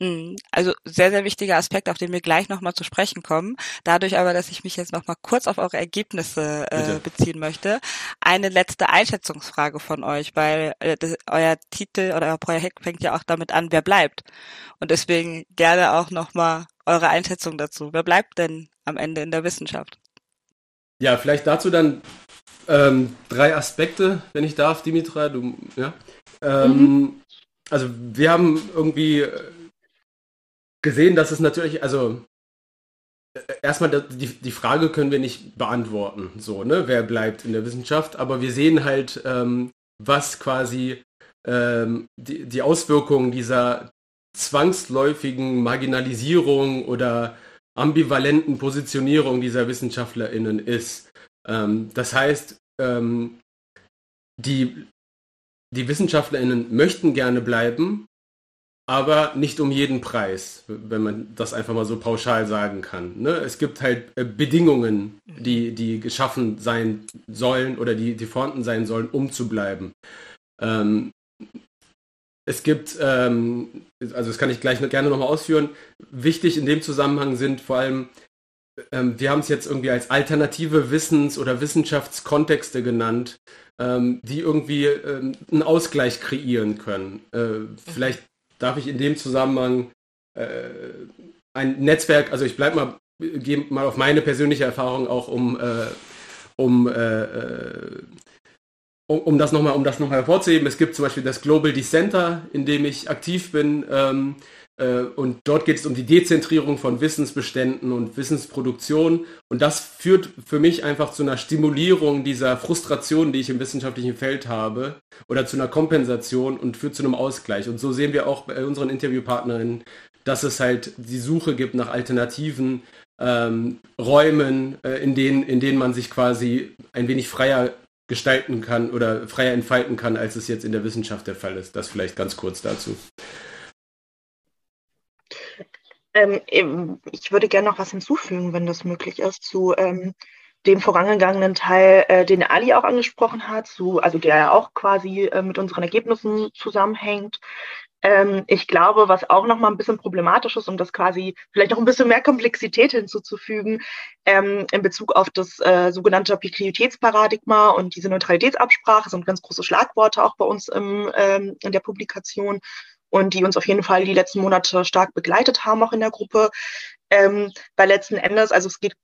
Mhm. Also sehr, sehr wichtiger Aspekt, auf den wir gleich nochmal zu sprechen kommen. Dadurch aber, dass ich mich jetzt nochmal kurz auf eure Ergebnisse äh, beziehen möchte. Eine letzte Einschätzungsfrage von euch, weil äh, das, euer Titel oder euer Projekt fängt ja auch damit an, wer bleibt. Und deswegen gerne auch nochmal eure Einschätzung dazu. Wer bleibt denn am Ende in der Wissenschaft? Ja, vielleicht dazu dann ähm, drei Aspekte, wenn ich darf, Dimitra. Du, ja. Ähm, mhm. Also wir haben irgendwie gesehen, dass es natürlich, also äh, erstmal die, die Frage können wir nicht beantworten, so, ne, wer bleibt in der Wissenschaft, aber wir sehen halt, ähm, was quasi ähm, die, die Auswirkungen dieser zwangsläufigen Marginalisierung oder ambivalenten Positionierung dieser WissenschaftlerInnen ist. Ähm, das heißt, ähm, die, die WissenschaftlerInnen möchten gerne bleiben, aber nicht um jeden Preis, wenn man das einfach mal so pauschal sagen kann. Ne? Es gibt halt äh, Bedingungen, die, die geschaffen sein sollen oder die, die vorhanden sein sollen, um zu bleiben. Ähm, es gibt, ähm, also das kann ich gleich gerne nochmal ausführen, wichtig in dem Zusammenhang sind vor allem, ähm, wir haben es jetzt irgendwie als alternative Wissens- oder Wissenschaftskontexte genannt, ähm, die irgendwie ähm, einen Ausgleich kreieren können. Äh, vielleicht darf ich in dem Zusammenhang äh, ein Netzwerk, also ich bleibe mal, gehe mal auf meine persönliche Erfahrung auch um, äh, um, äh, äh um, um das nochmal um hervorzuheben. Es gibt zum Beispiel das Global Decenter, in dem ich aktiv bin. Ähm, äh, und dort geht es um die Dezentrierung von Wissensbeständen und Wissensproduktion. Und das führt für mich einfach zu einer Stimulierung dieser Frustration, die ich im wissenschaftlichen Feld habe, oder zu einer Kompensation und führt zu einem Ausgleich. Und so sehen wir auch bei unseren Interviewpartnerinnen, dass es halt die Suche gibt nach alternativen ähm, Räumen, äh, in, denen, in denen man sich quasi ein wenig freier gestalten kann oder freier entfalten kann, als es jetzt in der Wissenschaft der Fall ist. Das vielleicht ganz kurz dazu. Ähm, ich würde gerne noch was hinzufügen, wenn das möglich ist, zu ähm, dem vorangegangenen Teil, äh, den Ali auch angesprochen hat, zu, also der ja auch quasi äh, mit unseren Ergebnissen zusammenhängt. Ähm, ich glaube, was auch noch mal ein bisschen problematisch ist, um das quasi vielleicht noch ein bisschen mehr Komplexität hinzuzufügen, ähm, in Bezug auf das äh, sogenannte Objektivitätsparadigma und diese Neutralitätsabsprache sind ganz große Schlagworte auch bei uns im, ähm, in der Publikation und die uns auf jeden Fall die letzten Monate stark begleitet haben, auch in der Gruppe. Ähm, weil letzten Endes, also es geht,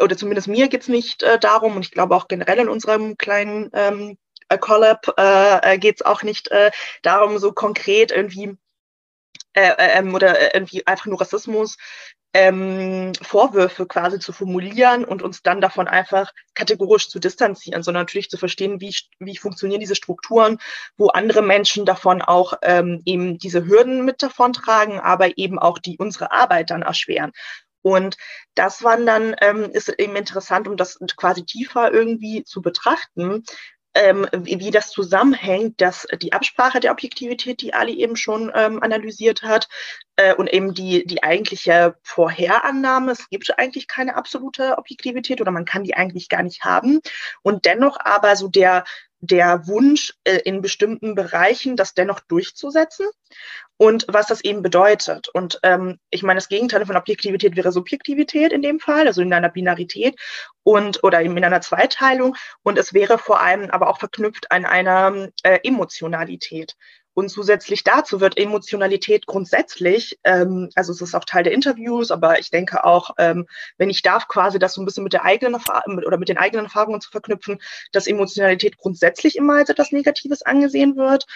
oder zumindest mir geht es nicht äh, darum, und ich glaube auch generell in unserem kleinen ähm, Collab äh, äh geht es auch nicht äh, darum, so konkret irgendwie äh, äh, ähm, oder äh, irgendwie einfach nur Rassismus ähm, Vorwürfe quasi zu formulieren und uns dann davon einfach kategorisch zu distanzieren, sondern natürlich zu verstehen, wie, wie funktionieren diese Strukturen, wo andere Menschen davon auch ähm, eben diese Hürden mit davon tragen, aber eben auch die unsere Arbeit dann erschweren. Und das waren dann, ähm, ist eben interessant, um das quasi tiefer irgendwie zu betrachten, ähm, wie, wie das zusammenhängt, dass die Absprache der Objektivität, die Ali eben schon ähm, analysiert hat, äh, und eben die, die eigentliche Vorherannahme, es gibt eigentlich keine absolute Objektivität oder man kann die eigentlich gar nicht haben. Und dennoch aber so der, der Wunsch, äh, in bestimmten Bereichen das dennoch durchzusetzen und was das eben bedeutet. Und ähm, ich meine, das Gegenteil von Objektivität wäre Subjektivität in dem Fall, also in einer Binarität und oder eben in einer Zweiteilung. Und es wäre vor allem aber auch verknüpft an einer äh, Emotionalität. Und zusätzlich dazu wird Emotionalität grundsätzlich, ähm, also es ist auch Teil der Interviews, aber ich denke auch, ähm, wenn ich darf, quasi das so ein bisschen mit der eigenen Erfahrung oder mit den eigenen Erfahrungen zu verknüpfen, dass Emotionalität grundsätzlich immer als etwas Negatives angesehen wird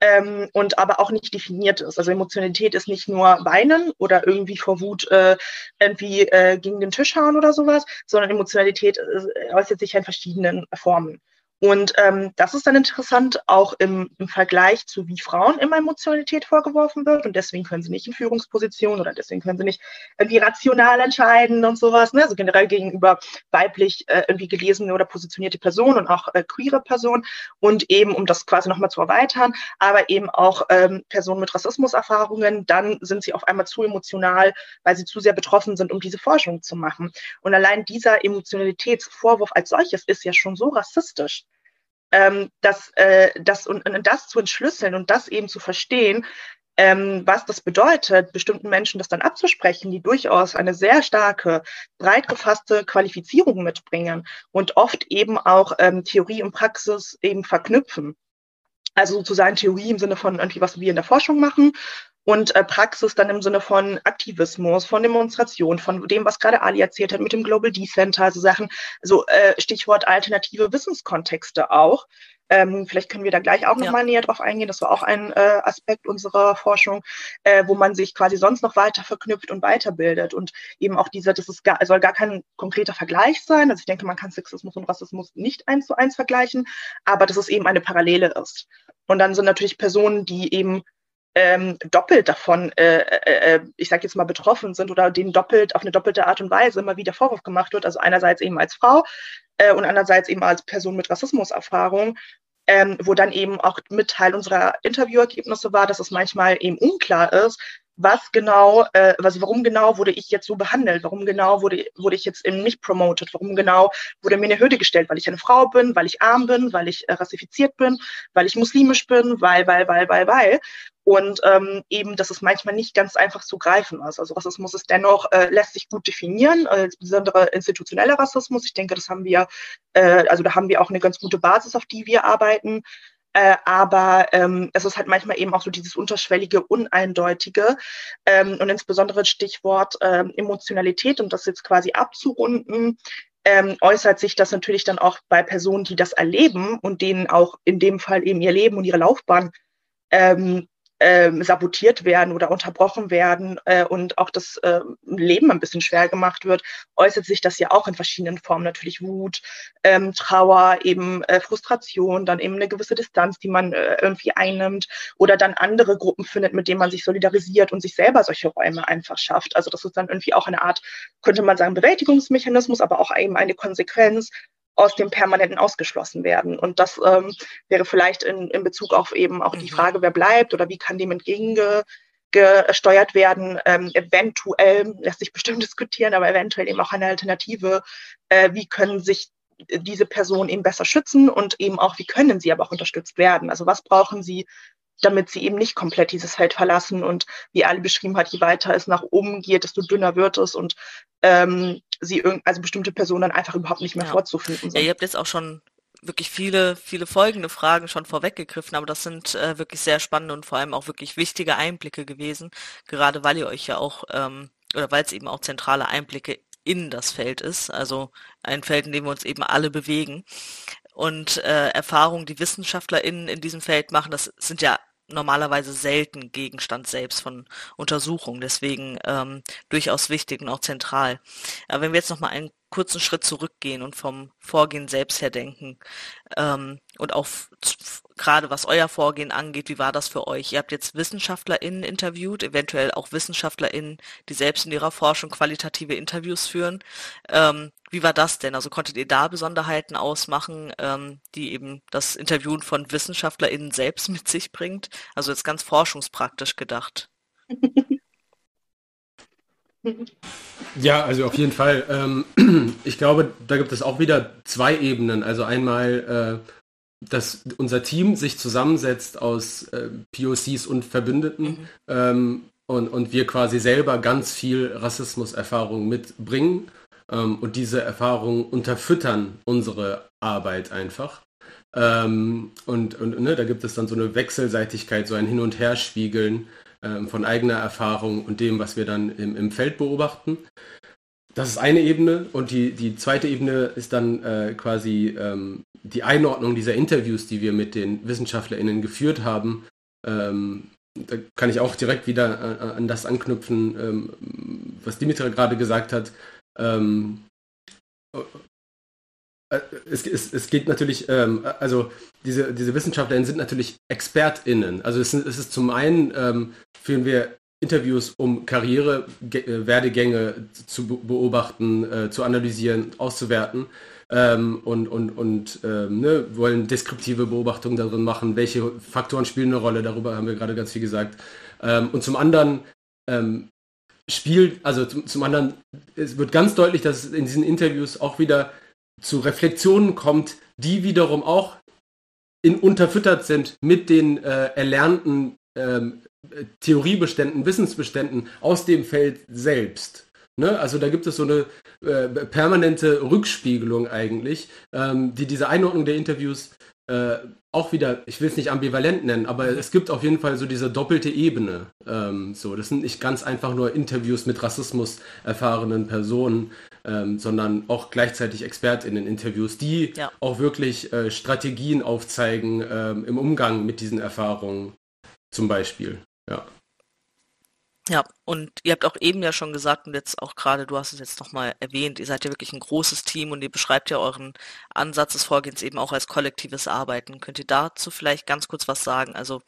ähm, und aber auch nicht definiert ist. Also Emotionalität ist nicht nur weinen oder irgendwie vor Wut äh, irgendwie äh, gegen den Tisch hauen oder sowas, sondern Emotionalität äh, äußert sich in verschiedenen Formen. Und ähm, das ist dann interessant, auch im, im Vergleich zu wie Frauen immer Emotionalität vorgeworfen wird. Und deswegen können sie nicht in Führungspositionen oder deswegen können sie nicht irgendwie rational entscheiden und sowas. Ne? Also generell gegenüber weiblich äh, irgendwie gelesene oder positionierte Personen und auch äh, queere Personen. Und eben, um das quasi nochmal zu erweitern, aber eben auch ähm, Personen mit Rassismuserfahrungen, dann sind sie auf einmal zu emotional, weil sie zu sehr betroffen sind, um diese Forschung zu machen. Und allein dieser Emotionalitätsvorwurf als solches ist ja schon so rassistisch ähm, das, äh, das und, und das zu entschlüsseln und das eben zu verstehen, ähm, was das bedeutet, bestimmten Menschen das dann abzusprechen, die durchaus eine sehr starke, breit gefasste Qualifizierung mitbringen und oft eben auch ähm, Theorie und Praxis eben verknüpfen. Also sozusagen Theorie im Sinne von irgendwie, was wir in der Forschung machen und äh, Praxis dann im Sinne von Aktivismus, von Demonstration, von dem, was gerade Ali erzählt hat mit dem Global D-Center, also Sachen, so äh, Stichwort alternative Wissenskontexte auch. Ähm, vielleicht können wir da gleich auch nochmal ja. näher drauf eingehen. Das war auch ein äh, Aspekt unserer Forschung, äh, wo man sich quasi sonst noch weiter verknüpft und weiterbildet. Und eben auch dieser, das ist gar, soll gar kein konkreter Vergleich sein. Also ich denke, man kann Sexismus und Rassismus nicht eins zu eins vergleichen, aber dass es eben eine Parallele ist. Und dann sind natürlich Personen, die eben ähm, doppelt davon, äh, äh, äh ich sage jetzt mal, betroffen sind oder denen doppelt auf eine doppelte Art und Weise immer wieder Vorwurf gemacht wird. Also einerseits eben als Frau äh, und andererseits eben als Person mit Rassismuserfahrung. Ähm, wo dann eben auch mit Teil unserer Interviewergebnisse war, dass es manchmal eben unklar ist, was genau, äh, was, warum genau wurde ich jetzt so behandelt? Warum genau wurde, wurde ich jetzt eben nicht promoted? Warum genau wurde mir eine Hürde gestellt? Weil ich eine Frau bin, weil ich arm bin, weil ich äh, rassifiziert bin, weil ich muslimisch bin, weil, weil, weil, weil, weil. Und ähm, eben, dass es manchmal nicht ganz einfach zu greifen ist. Also Rassismus ist dennoch, äh, lässt sich gut definieren, äh, insbesondere institutioneller Rassismus. Ich denke, das haben wir, äh, also da haben wir auch eine ganz gute Basis, auf die wir arbeiten. Äh, aber ähm, es ist halt manchmal eben auch so dieses unterschwellige, uneindeutige ähm, und insbesondere Stichwort ähm, Emotionalität, um das jetzt quasi abzurunden, ähm, äußert sich das natürlich dann auch bei Personen, die das erleben und denen auch in dem Fall eben ihr Leben und ihre Laufbahn ähm, ähm, sabotiert werden oder unterbrochen werden äh, und auch das äh, Leben ein bisschen schwer gemacht wird, äußert sich das ja auch in verschiedenen Formen. Natürlich Wut, ähm, Trauer, eben äh, Frustration, dann eben eine gewisse Distanz, die man äh, irgendwie einnimmt oder dann andere Gruppen findet, mit denen man sich solidarisiert und sich selber solche Räume einfach schafft. Also das ist dann irgendwie auch eine Art, könnte man sagen, Bewältigungsmechanismus, aber auch eben eine Konsequenz aus dem Permanenten ausgeschlossen werden. Und das ähm, wäre vielleicht in, in Bezug auf eben auch die mhm. Frage, wer bleibt oder wie kann dem entgegengesteuert werden. Ähm, eventuell lässt sich bestimmt diskutieren, aber eventuell eben auch eine Alternative. Äh, wie können sich diese Personen eben besser schützen und eben auch, wie können sie aber auch unterstützt werden? Also was brauchen sie damit sie eben nicht komplett dieses Feld verlassen und wie Ali beschrieben hat, je weiter es nach oben geht, desto dünner wird es und ähm, sie also bestimmte Personen dann einfach überhaupt nicht mehr ja. vorzufinden sind. Ja, ihr habt jetzt auch schon wirklich viele, viele folgende Fragen schon vorweggegriffen, aber das sind äh, wirklich sehr spannende und vor allem auch wirklich wichtige Einblicke gewesen, gerade weil ihr euch ja auch, ähm, oder weil es eben auch zentrale Einblicke in das Feld ist, also ein Feld, in dem wir uns eben alle bewegen und äh, Erfahrungen, die WissenschaftlerInnen in diesem Feld machen, das sind ja normalerweise selten Gegenstand selbst von Untersuchungen. Deswegen ähm, durchaus wichtig und auch zentral. Aber wenn wir jetzt nochmal einen kurzen Schritt zurückgehen und vom Vorgehen selbst her denken ähm, und auch gerade was euer Vorgehen angeht, wie war das für euch? Ihr habt jetzt WissenschaftlerInnen interviewt, eventuell auch WissenschaftlerInnen, die selbst in ihrer Forschung qualitative Interviews führen. Ähm, wie war das denn? Also konntet ihr da Besonderheiten ausmachen, ähm, die eben das Interviewen von WissenschaftlerInnen selbst mit sich bringt? Also jetzt ganz forschungspraktisch gedacht. Ja, also auf jeden Fall. Ähm, ich glaube, da gibt es auch wieder zwei Ebenen. Also einmal, äh, dass unser Team sich zusammensetzt aus äh, POCs und Verbündeten mhm. ähm, und, und wir quasi selber ganz viel Rassismuserfahrung mitbringen ähm, und diese Erfahrung unterfüttern unsere Arbeit einfach. Und und ne, da gibt es dann so eine Wechselseitigkeit, so ein Hin- und Herspiegeln von eigener Erfahrung und dem, was wir dann im, im Feld beobachten. Das ist eine Ebene und die, die zweite Ebene ist dann äh, quasi ähm, die Einordnung dieser Interviews, die wir mit den WissenschaftlerInnen geführt haben. Ähm, da kann ich auch direkt wieder an, an das anknüpfen, ähm, was Dimitra gerade gesagt hat. Äh, es, es, es, geht natürlich, ähm, also diese, diese WissenschaftlerInnen sind natürlich ExpertInnen. Also es, es ist zum einen, ähm, führen wir Interviews, um Karrierewerdegänge äh, zu beobachten, äh, zu analysieren, auszuwerten ähm, und, und, und ähm, ne, wollen deskriptive Beobachtungen darin machen, welche Faktoren spielen eine Rolle, darüber haben wir gerade ganz viel gesagt. Ähm, und zum anderen ähm, spielt, also zum, zum anderen, es wird ganz deutlich, dass in diesen Interviews auch wieder zu Reflexionen kommt, die wiederum auch in, unterfüttert sind mit den äh, erlernten ähm, Theoriebeständen, Wissensbeständen aus dem Feld selbst. Ne? Also da gibt es so eine äh, permanente Rückspiegelung eigentlich, ähm, die diese Einordnung der Interviews äh, auch wieder, ich will es nicht ambivalent nennen, aber es gibt auf jeden Fall so diese doppelte Ebene. Ähm, so, das sind nicht ganz einfach nur Interviews mit Rassismus erfahrenen Personen, ähm, sondern auch gleichzeitig ExpertInnen-Interviews, die ja. auch wirklich äh, Strategien aufzeigen ähm, im Umgang mit diesen Erfahrungen, zum Beispiel. Ja. Ja, und ihr habt auch eben ja schon gesagt und jetzt auch gerade, du hast es jetzt nochmal erwähnt, ihr seid ja wirklich ein großes Team und ihr beschreibt ja euren Ansatz des Vorgehens eben auch als kollektives Arbeiten. Könnt ihr dazu vielleicht ganz kurz was sagen? Also,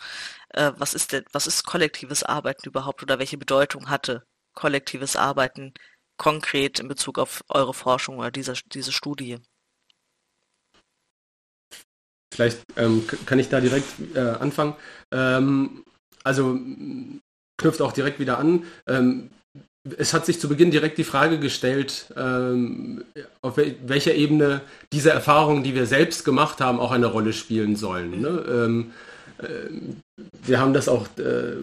äh, was ist denn, was ist kollektives Arbeiten überhaupt oder welche Bedeutung hatte kollektives Arbeiten konkret in Bezug auf eure Forschung oder diese, diese Studie? Vielleicht ähm, kann ich da direkt äh, anfangen. Ähm, also knüpft auch direkt wieder an. Ähm, es hat sich zu Beginn direkt die Frage gestellt, ähm, auf wel welcher Ebene diese Erfahrungen, die wir selbst gemacht haben, auch eine Rolle spielen sollen. Ne? Ähm, äh, wir haben das auch, äh,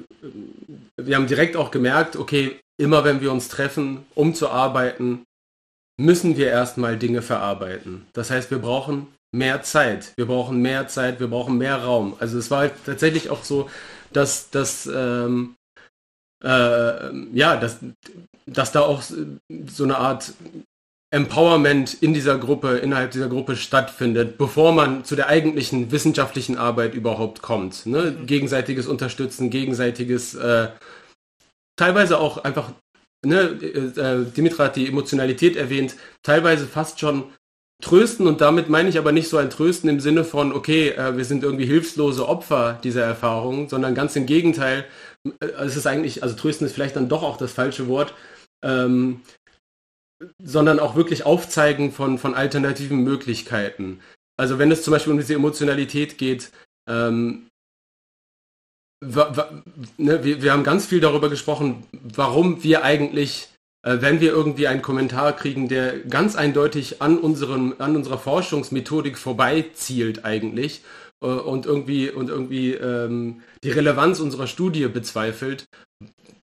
wir haben direkt auch gemerkt, okay, immer wenn wir uns treffen, um zu arbeiten, müssen wir erstmal Dinge verarbeiten. Das heißt, wir brauchen mehr Zeit. Wir brauchen mehr Zeit, wir brauchen mehr Raum. Also es war halt tatsächlich auch so, dass, dass ähm, äh, ja, dass, dass da auch so eine Art Empowerment in dieser Gruppe, innerhalb dieser Gruppe stattfindet, bevor man zu der eigentlichen wissenschaftlichen Arbeit überhaupt kommt. Ne? Mhm. Gegenseitiges Unterstützen, gegenseitiges, äh, teilweise auch einfach, ne, äh, Dimitra hat die Emotionalität erwähnt, teilweise fast schon trösten und damit meine ich aber nicht so ein Trösten im Sinne von, okay, äh, wir sind irgendwie hilflose Opfer dieser Erfahrung, sondern ganz im Gegenteil, äh, es ist eigentlich, also trösten ist vielleicht dann doch auch das falsche Wort, ähm, sondern auch wirklich aufzeigen von, von alternativen Möglichkeiten. Also wenn es zum Beispiel um diese Emotionalität geht, ähm, ne, wir, wir haben ganz viel darüber gesprochen, warum wir eigentlich, wenn wir irgendwie einen Kommentar kriegen, der ganz eindeutig an, unserem, an unserer Forschungsmethodik vorbeizielt eigentlich äh, und irgendwie, und irgendwie ähm, die Relevanz unserer Studie bezweifelt,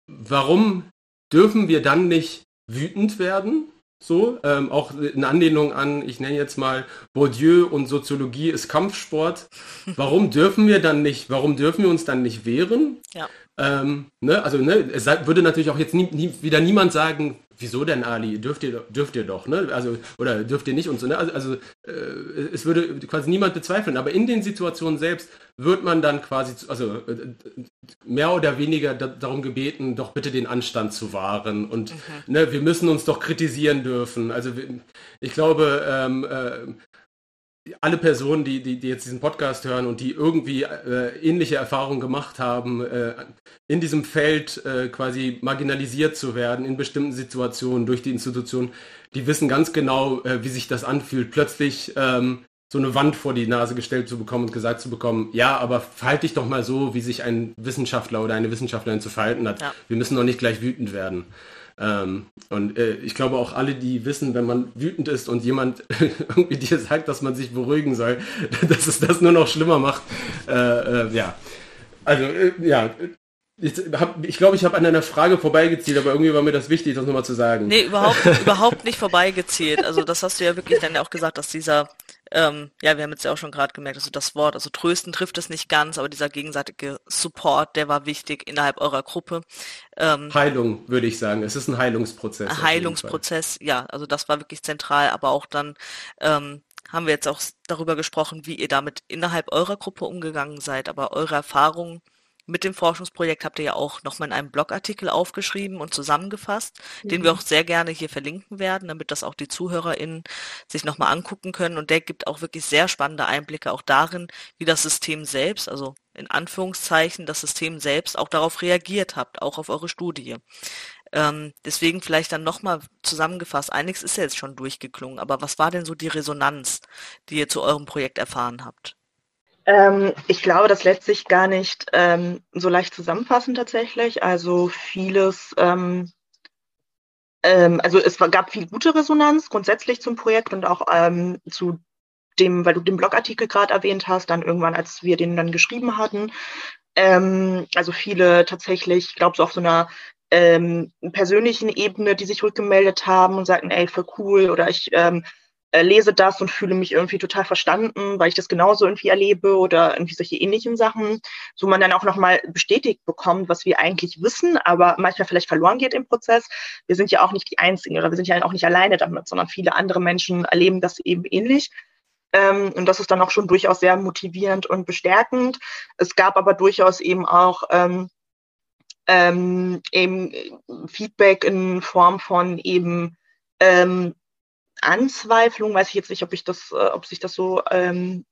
warum dürfen wir dann nicht wütend werden? So, ähm, auch in Anlehnung an, ich nenne jetzt mal Bourdieu und Soziologie ist Kampfsport. Warum dürfen wir dann nicht, warum dürfen wir uns dann nicht wehren? Ja. Ähm, ne? Also ne, es würde natürlich auch jetzt nie, nie, wieder niemand sagen, wieso denn Ali? Dürft ihr, dürft ihr doch, ne? Also, oder dürft ihr nicht und so, ne? Also, also äh, es würde quasi niemand bezweifeln, aber in den Situationen selbst wird man dann quasi, also äh, mehr oder weniger da, darum gebeten, doch bitte den Anstand zu wahren und mhm. ne, wir müssen uns doch kritisieren dürfen. Also ich glaube, ähm, äh, alle Personen, die, die, die, jetzt diesen Podcast hören und die irgendwie äh, ähnliche Erfahrungen gemacht haben, äh, in diesem Feld äh, quasi marginalisiert zu werden in bestimmten Situationen durch die Institution, die wissen ganz genau, äh, wie sich das anfühlt, plötzlich ähm, so eine Wand vor die Nase gestellt zu bekommen und gesagt zu bekommen, ja, aber verhalte dich doch mal so, wie sich ein Wissenschaftler oder eine Wissenschaftlerin zu verhalten hat. Ja. Wir müssen doch nicht gleich wütend werden. Ähm, und äh, ich glaube auch alle, die wissen, wenn man wütend ist und jemand irgendwie dir sagt, dass man sich beruhigen soll, dass es das nur noch schlimmer macht. Äh, äh, ja. Also, äh, ja, ich glaube, ich, glaub, ich habe an einer Frage vorbeigezielt, aber irgendwie war mir das wichtig, das nochmal zu sagen. Nee, überhaupt, überhaupt nicht vorbeigezielt. Also das hast du ja wirklich dann ja auch gesagt, dass dieser, ähm, ja, wir haben jetzt ja auch schon gerade gemerkt, also das Wort, also trösten trifft es nicht ganz, aber dieser gegenseitige Support, der war wichtig innerhalb eurer Gruppe. Ähm, Heilung, würde ich sagen. Es ist ein Heilungsprozess. Ein Heilungsprozess, ja, also das war wirklich zentral, aber auch dann ähm, haben wir jetzt auch darüber gesprochen, wie ihr damit innerhalb eurer Gruppe umgegangen seid, aber eure Erfahrungen mit dem Forschungsprojekt habt ihr ja auch nochmal in einem Blogartikel aufgeschrieben und zusammengefasst, mhm. den wir mhm. auch sehr gerne hier verlinken werden, damit das auch die ZuhörerInnen sich nochmal angucken können. Und der gibt auch wirklich sehr spannende Einblicke auch darin, wie das System selbst, also in Anführungszeichen das System selbst auch darauf reagiert habt, auch auf eure Studie. Ähm, deswegen vielleicht dann nochmal zusammengefasst, einiges ist ja jetzt schon durchgeklungen, aber was war denn so die Resonanz, die ihr zu eurem Projekt erfahren habt? Ähm, ich glaube, das lässt sich gar nicht ähm, so leicht zusammenfassen tatsächlich. Also vieles, ähm, ähm also es gab viel gute Resonanz grundsätzlich zum Projekt und auch ähm, zu dem, weil du den Blogartikel gerade erwähnt hast, dann irgendwann, als wir den dann geschrieben hatten. Ähm, also viele tatsächlich, ich glaube, so auf so einer persönlichen Ebene, die sich rückgemeldet haben und sagten, ey, voll cool oder ich äh, lese das und fühle mich irgendwie total verstanden, weil ich das genauso irgendwie erlebe oder irgendwie solche ähnlichen Sachen, so man dann auch nochmal bestätigt bekommt, was wir eigentlich wissen, aber manchmal vielleicht verloren geht im Prozess. Wir sind ja auch nicht die Einzigen oder wir sind ja auch nicht alleine damit, sondern viele andere Menschen erleben das eben ähnlich. Ähm, und das ist dann auch schon durchaus sehr motivierend und bestärkend. Es gab aber durchaus eben auch ähm, ähm, eben Feedback in Form von eben ähm, Anzweiflung, weiß ich jetzt nicht, ob ich das, äh, ob sich das so ähm,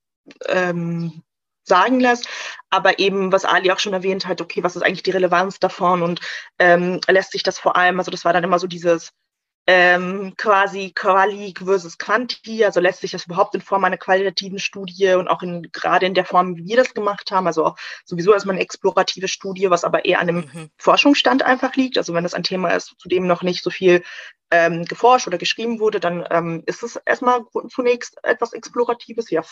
ähm, sagen lässt, aber eben, was Ali auch schon erwähnt hat, okay, was ist eigentlich die Relevanz davon und ähm, lässt sich das vor allem, also das war dann immer so dieses, ähm, quasi Quali versus Quanti, also lässt sich das überhaupt in Form einer qualitativen Studie und auch in, gerade in der Form, wie wir das gemacht haben, also auch sowieso erstmal eine explorative Studie, was aber eher an einem mhm. Forschungsstand einfach liegt, also wenn das ein Thema ist, zu dem noch nicht so viel ähm, geforscht oder geschrieben wurde, dann ähm, ist es erstmal zunächst etwas Exploratives. Wir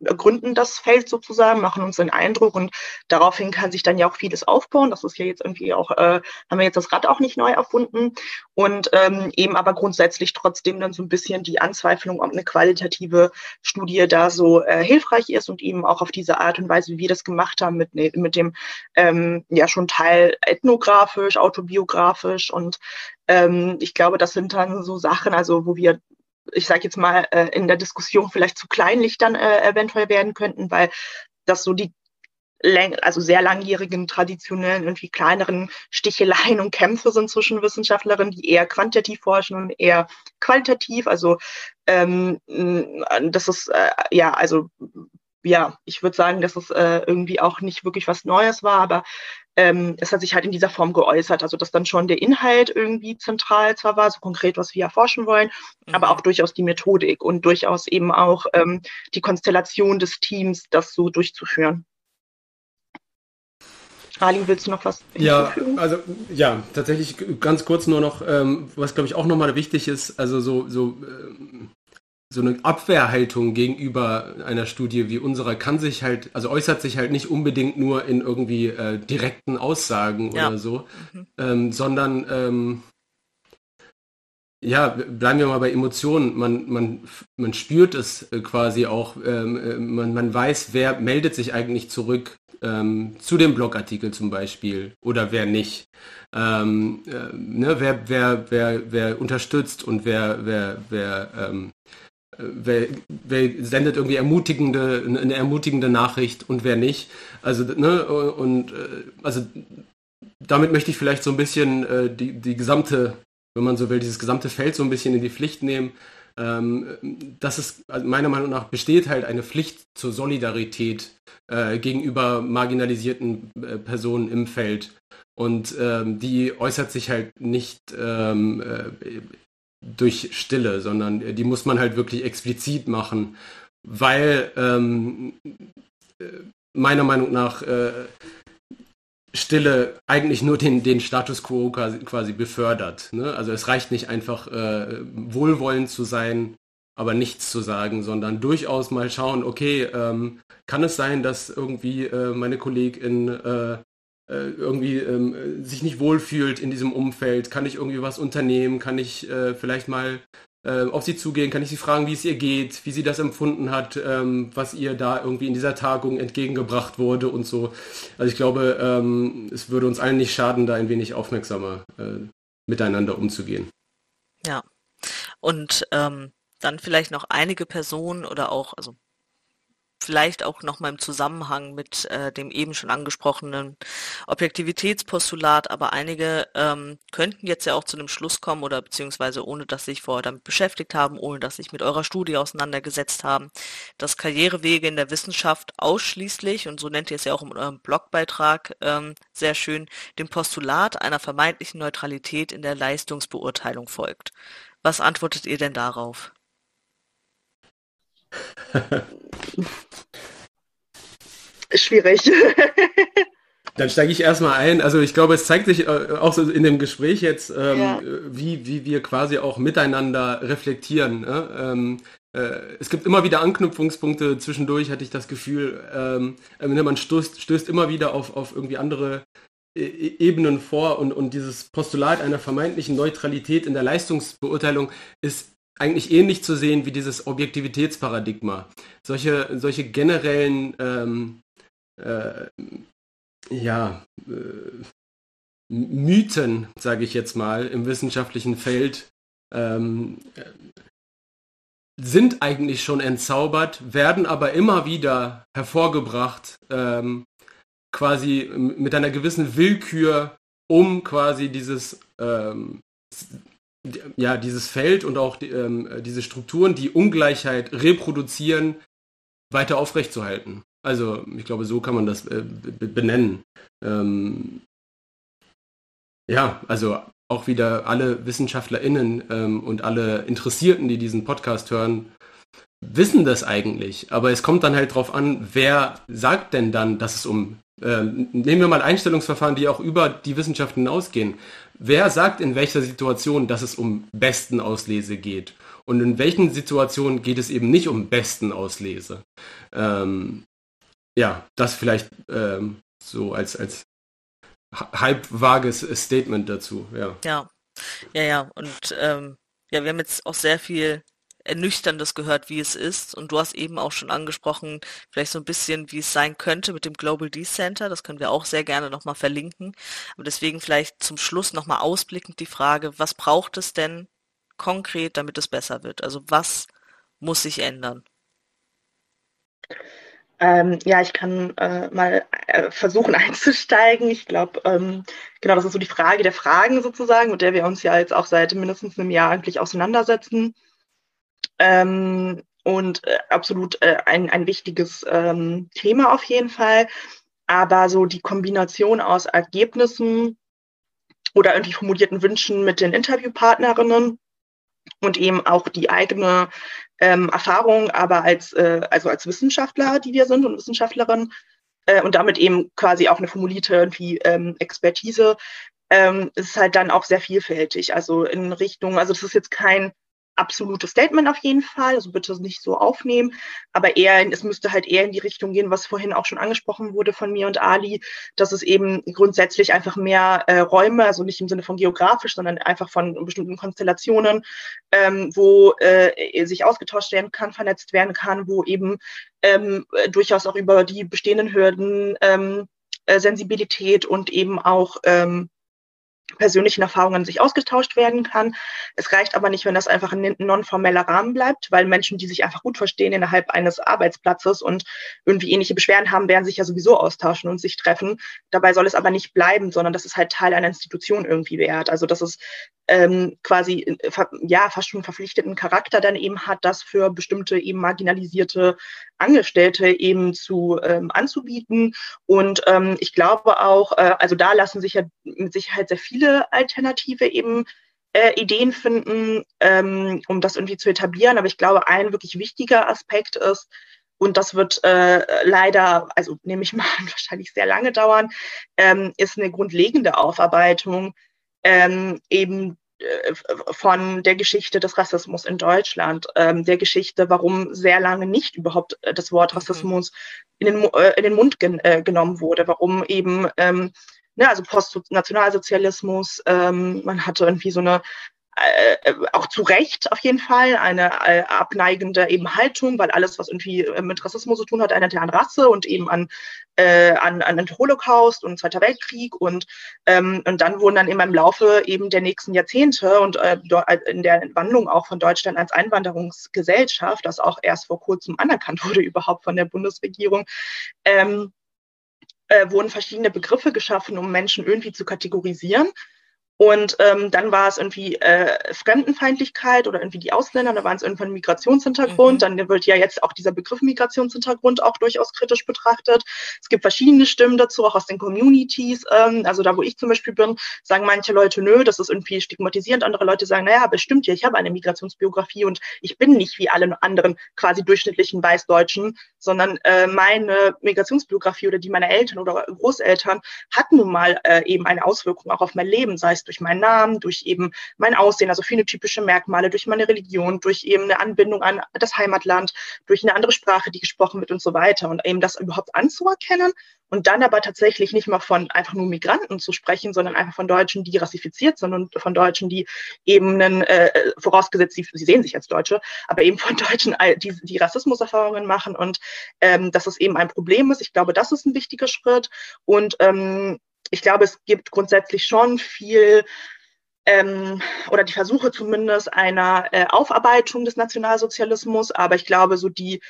gründen das Feld sozusagen, machen uns den Eindruck und daraufhin kann sich dann ja auch vieles aufbauen. Das ist ja jetzt irgendwie auch, äh, haben wir jetzt das Rad auch nicht neu erfunden und ähm, eben aber grundsätzlich trotzdem dann so ein bisschen die Anzweiflung, ob eine qualitative Studie da so äh, hilfreich ist und eben auch auf diese Art und Weise, wie wir das gemacht haben, mit, ne, mit dem ähm, ja schon Teil ethnografisch, autobiografisch und ähm, ich glaube, das sind dann so Sachen, also wo wir ich sage jetzt mal, äh, in der Diskussion vielleicht zu kleinlich dann äh, eventuell werden könnten, weil das so die also sehr langjährigen, traditionellen, irgendwie kleineren Sticheleien und Kämpfe sind zwischen Wissenschaftlerinnen, die eher quantitativ forschen und eher qualitativ. Also ähm, das ist äh, ja, also ja, ich würde sagen, dass es äh, irgendwie auch nicht wirklich was Neues war, aber ähm, es hat sich halt in dieser Form geäußert. Also dass dann schon der Inhalt irgendwie zentral zwar war, so konkret, was wir erforschen wollen, mhm. aber auch durchaus die Methodik und durchaus eben auch ähm, die Konstellation des Teams, das so durchzuführen. Ali, willst du noch was? Ja, also ja, tatsächlich ganz kurz nur noch, ähm, was glaube ich auch nochmal wichtig ist, also so, so äh, so eine Abwehrhaltung gegenüber einer Studie wie unserer kann sich halt, also äußert sich halt nicht unbedingt nur in irgendwie äh, direkten Aussagen ja. oder so, mhm. ähm, sondern ähm, ja, bleiben wir mal bei Emotionen. Man, man, man spürt es äh, quasi auch. Ähm, äh, man, man weiß, wer meldet sich eigentlich zurück ähm, zu dem Blogartikel zum Beispiel oder wer nicht. Ähm, äh, ne, wer, wer, wer, wer unterstützt und wer, wer, wer, ähm, äh, wer, wer sendet irgendwie ermutigende, eine ermutigende Nachricht und wer nicht. Also, ne, und also damit möchte ich vielleicht so ein bisschen äh, die, die gesamte wenn man so will, dieses gesamte Feld so ein bisschen in die Pflicht nehmen. Ähm, das ist also meiner Meinung nach besteht halt eine Pflicht zur Solidarität äh, gegenüber marginalisierten äh, Personen im Feld. Und ähm, die äußert sich halt nicht ähm, äh, durch Stille, sondern die muss man halt wirklich explizit machen, weil ähm, äh, meiner Meinung nach äh, Stille eigentlich nur den, den Status quo quasi, befördert. Ne? Also es reicht nicht einfach äh, wohlwollend zu sein, aber nichts zu sagen, sondern durchaus mal schauen, okay, ähm, kann es sein, dass irgendwie äh, meine Kollegin äh, äh irgendwie ähm, sich nicht wohlfühlt in diesem Umfeld? Kann ich irgendwie was unternehmen? Kann ich äh, vielleicht mal äh, auf sie zugehen, kann ich sie fragen, wie es ihr geht, wie sie das empfunden hat, ähm, was ihr da irgendwie in dieser Tagung entgegengebracht wurde und so. Also ich glaube, ähm, es würde uns allen nicht schaden, da ein wenig aufmerksamer äh, miteinander umzugehen. Ja. Und ähm, dann vielleicht noch einige Personen oder auch, also vielleicht auch noch mal im Zusammenhang mit äh, dem eben schon angesprochenen Objektivitätspostulat, aber einige ähm, könnten jetzt ja auch zu einem Schluss kommen oder beziehungsweise ohne dass sich vorher damit beschäftigt haben, ohne dass sich mit eurer Studie auseinandergesetzt haben, dass Karrierewege in der Wissenschaft ausschließlich, und so nennt ihr es ja auch in eurem Blogbeitrag ähm, sehr schön, dem Postulat einer vermeintlichen Neutralität in der Leistungsbeurteilung folgt. Was antwortet ihr denn darauf? Schwierig. Dann steige ich erstmal ein. Also ich glaube, es zeigt sich äh, auch so in dem Gespräch jetzt, ähm, ja. wie, wie wir quasi auch miteinander reflektieren. Ne? Ähm, äh, es gibt immer wieder Anknüpfungspunkte. Zwischendurch hatte ich das Gefühl, ähm, äh, man stößt, stößt immer wieder auf, auf irgendwie andere e Ebenen vor und, und dieses Postulat einer vermeintlichen Neutralität in der Leistungsbeurteilung ist eigentlich ähnlich zu sehen wie dieses Objektivitätsparadigma. Solche, solche generellen, ähm, äh, ja, äh, Mythen, sage ich jetzt mal, im wissenschaftlichen Feld ähm, sind eigentlich schon entzaubert, werden aber immer wieder hervorgebracht, ähm, quasi mit einer gewissen Willkür, um quasi dieses ähm, ja, dieses Feld und auch die, ähm, diese Strukturen, die Ungleichheit reproduzieren, weiter aufrechtzuerhalten. Also ich glaube, so kann man das äh, benennen. Ähm, ja, also auch wieder alle WissenschaftlerInnen ähm, und alle Interessierten, die diesen Podcast hören, wissen das eigentlich. Aber es kommt dann halt drauf an, wer sagt denn dann, dass es um äh, nehmen wir mal Einstellungsverfahren, die auch über die Wissenschaft hinausgehen. Wer sagt in welcher Situation, dass es um Bestenauslese geht? Und in welchen Situationen geht es eben nicht um Bestenauslese? Ähm, ja, das vielleicht ähm, so als, als halb vages Statement dazu, ja. Ja, ja, ja. Und ähm, ja, wir haben jetzt auch sehr viel Ernüchterndes gehört, wie es ist. Und du hast eben auch schon angesprochen, vielleicht so ein bisschen, wie es sein könnte mit dem Global Decenter. Das können wir auch sehr gerne nochmal verlinken. Aber deswegen vielleicht zum Schluss nochmal ausblickend die Frage, was braucht es denn konkret, damit es besser wird? Also was muss sich ändern? Ähm, ja, ich kann äh, mal äh, versuchen einzusteigen. Ich glaube, ähm, genau, das ist so die Frage der Fragen sozusagen, mit der wir uns ja jetzt auch seit mindestens einem Jahr eigentlich auseinandersetzen. Ähm, und äh, absolut äh, ein, ein wichtiges ähm, Thema auf jeden Fall. Aber so die Kombination aus Ergebnissen oder irgendwie formulierten Wünschen mit den Interviewpartnerinnen und eben auch die eigene ähm, Erfahrung, aber als, äh, also als Wissenschaftler, die wir sind und Wissenschaftlerin, äh, und damit eben quasi auch eine formulierte irgendwie ähm, Expertise, ähm, ist halt dann auch sehr vielfältig. Also in Richtung, also das ist jetzt kein absolutes Statement auf jeden Fall, also bitte nicht so aufnehmen, aber eher, es müsste halt eher in die Richtung gehen, was vorhin auch schon angesprochen wurde von mir und Ali, dass es eben grundsätzlich einfach mehr äh, Räume, also nicht im Sinne von geografisch, sondern einfach von bestimmten Konstellationen, ähm, wo äh, sich ausgetauscht werden kann, vernetzt werden kann, wo eben ähm, durchaus auch über die bestehenden Hürden ähm, äh, Sensibilität und eben auch ähm, persönlichen Erfahrungen sich ausgetauscht werden kann. Es reicht aber nicht, wenn das einfach ein nonformeller Rahmen bleibt, weil Menschen, die sich einfach gut verstehen innerhalb eines Arbeitsplatzes und irgendwie ähnliche Beschwerden haben, werden sich ja sowieso austauschen und sich treffen. Dabei soll es aber nicht bleiben, sondern das ist halt Teil einer Institution irgendwie wert. Also dass es ähm, quasi äh, ja fast schon verpflichteten Charakter dann eben hat, das für bestimmte eben marginalisierte Angestellte eben zu ähm, anzubieten. Und ähm, ich glaube auch, äh, also da lassen sich ja mit Sicherheit sehr viele Alternative eben äh, Ideen finden, ähm, um das irgendwie zu etablieren. Aber ich glaube, ein wirklich wichtiger Aspekt ist, und das wird äh, leider, also nehme ich mal wahrscheinlich sehr lange dauern, ähm, ist eine grundlegende Aufarbeitung ähm, eben äh, von der Geschichte des Rassismus in Deutschland, ähm, der Geschichte, warum sehr lange nicht überhaupt äh, das Wort mhm. Rassismus in den, äh, in den Mund gen, äh, genommen wurde, warum eben, ähm, ne, also Postnationalsozialismus, ähm, man hatte irgendwie so eine äh, auch zu Recht auf jeden Fall eine äh, abneigende eben Haltung, weil alles, was irgendwie äh, mit Rassismus zu tun hat, erinnert ja an Rasse und eben an, äh, an, an den Holocaust und Zweiter Weltkrieg und, ähm, und dann wurden dann immer im Laufe eben der nächsten Jahrzehnte und äh, äh in der Entwandlung auch von Deutschland als Einwanderungsgesellschaft, das auch erst vor kurzem anerkannt wurde überhaupt von der Bundesregierung, ähm, äh, wurden verschiedene Begriffe geschaffen, um Menschen irgendwie zu kategorisieren. Und ähm, dann war es irgendwie äh, Fremdenfeindlichkeit oder irgendwie die Ausländer, da waren es irgendwann Migrationshintergrund. Mhm. Dann wird ja jetzt auch dieser Begriff Migrationshintergrund auch durchaus kritisch betrachtet. Es gibt verschiedene Stimmen dazu, auch aus den Communities. Ähm, also da, wo ich zum Beispiel bin, sagen manche Leute, nö, das ist irgendwie stigmatisierend. Andere Leute sagen, naja, bestimmt ja, ich habe eine Migrationsbiografie und ich bin nicht wie alle anderen quasi durchschnittlichen Weißdeutschen, sondern äh, meine Migrationsbiografie oder die meiner Eltern oder Großeltern hat nun mal äh, eben eine Auswirkung auch auf mein Leben, sei es durch meinen Namen, durch eben mein Aussehen, also phänotypische Merkmale, durch meine Religion, durch eben eine Anbindung an das Heimatland, durch eine andere Sprache, die gesprochen wird und so weiter. Und eben das überhaupt anzuerkennen und dann aber tatsächlich nicht mal von einfach nur Migranten zu sprechen, sondern einfach von Deutschen, die rassifiziert sind und von Deutschen, die eben einen, äh, vorausgesetzt, sie, sie sehen sich als Deutsche, aber eben von Deutschen, die, die Rassismuserfahrungen machen und ähm, dass es eben ein Problem ist. Ich glaube, das ist ein wichtiger Schritt. Und ähm, ich glaube, es gibt grundsätzlich schon viel ähm, oder die Versuche zumindest einer äh, Aufarbeitung des Nationalsozialismus, aber ich glaube, so die,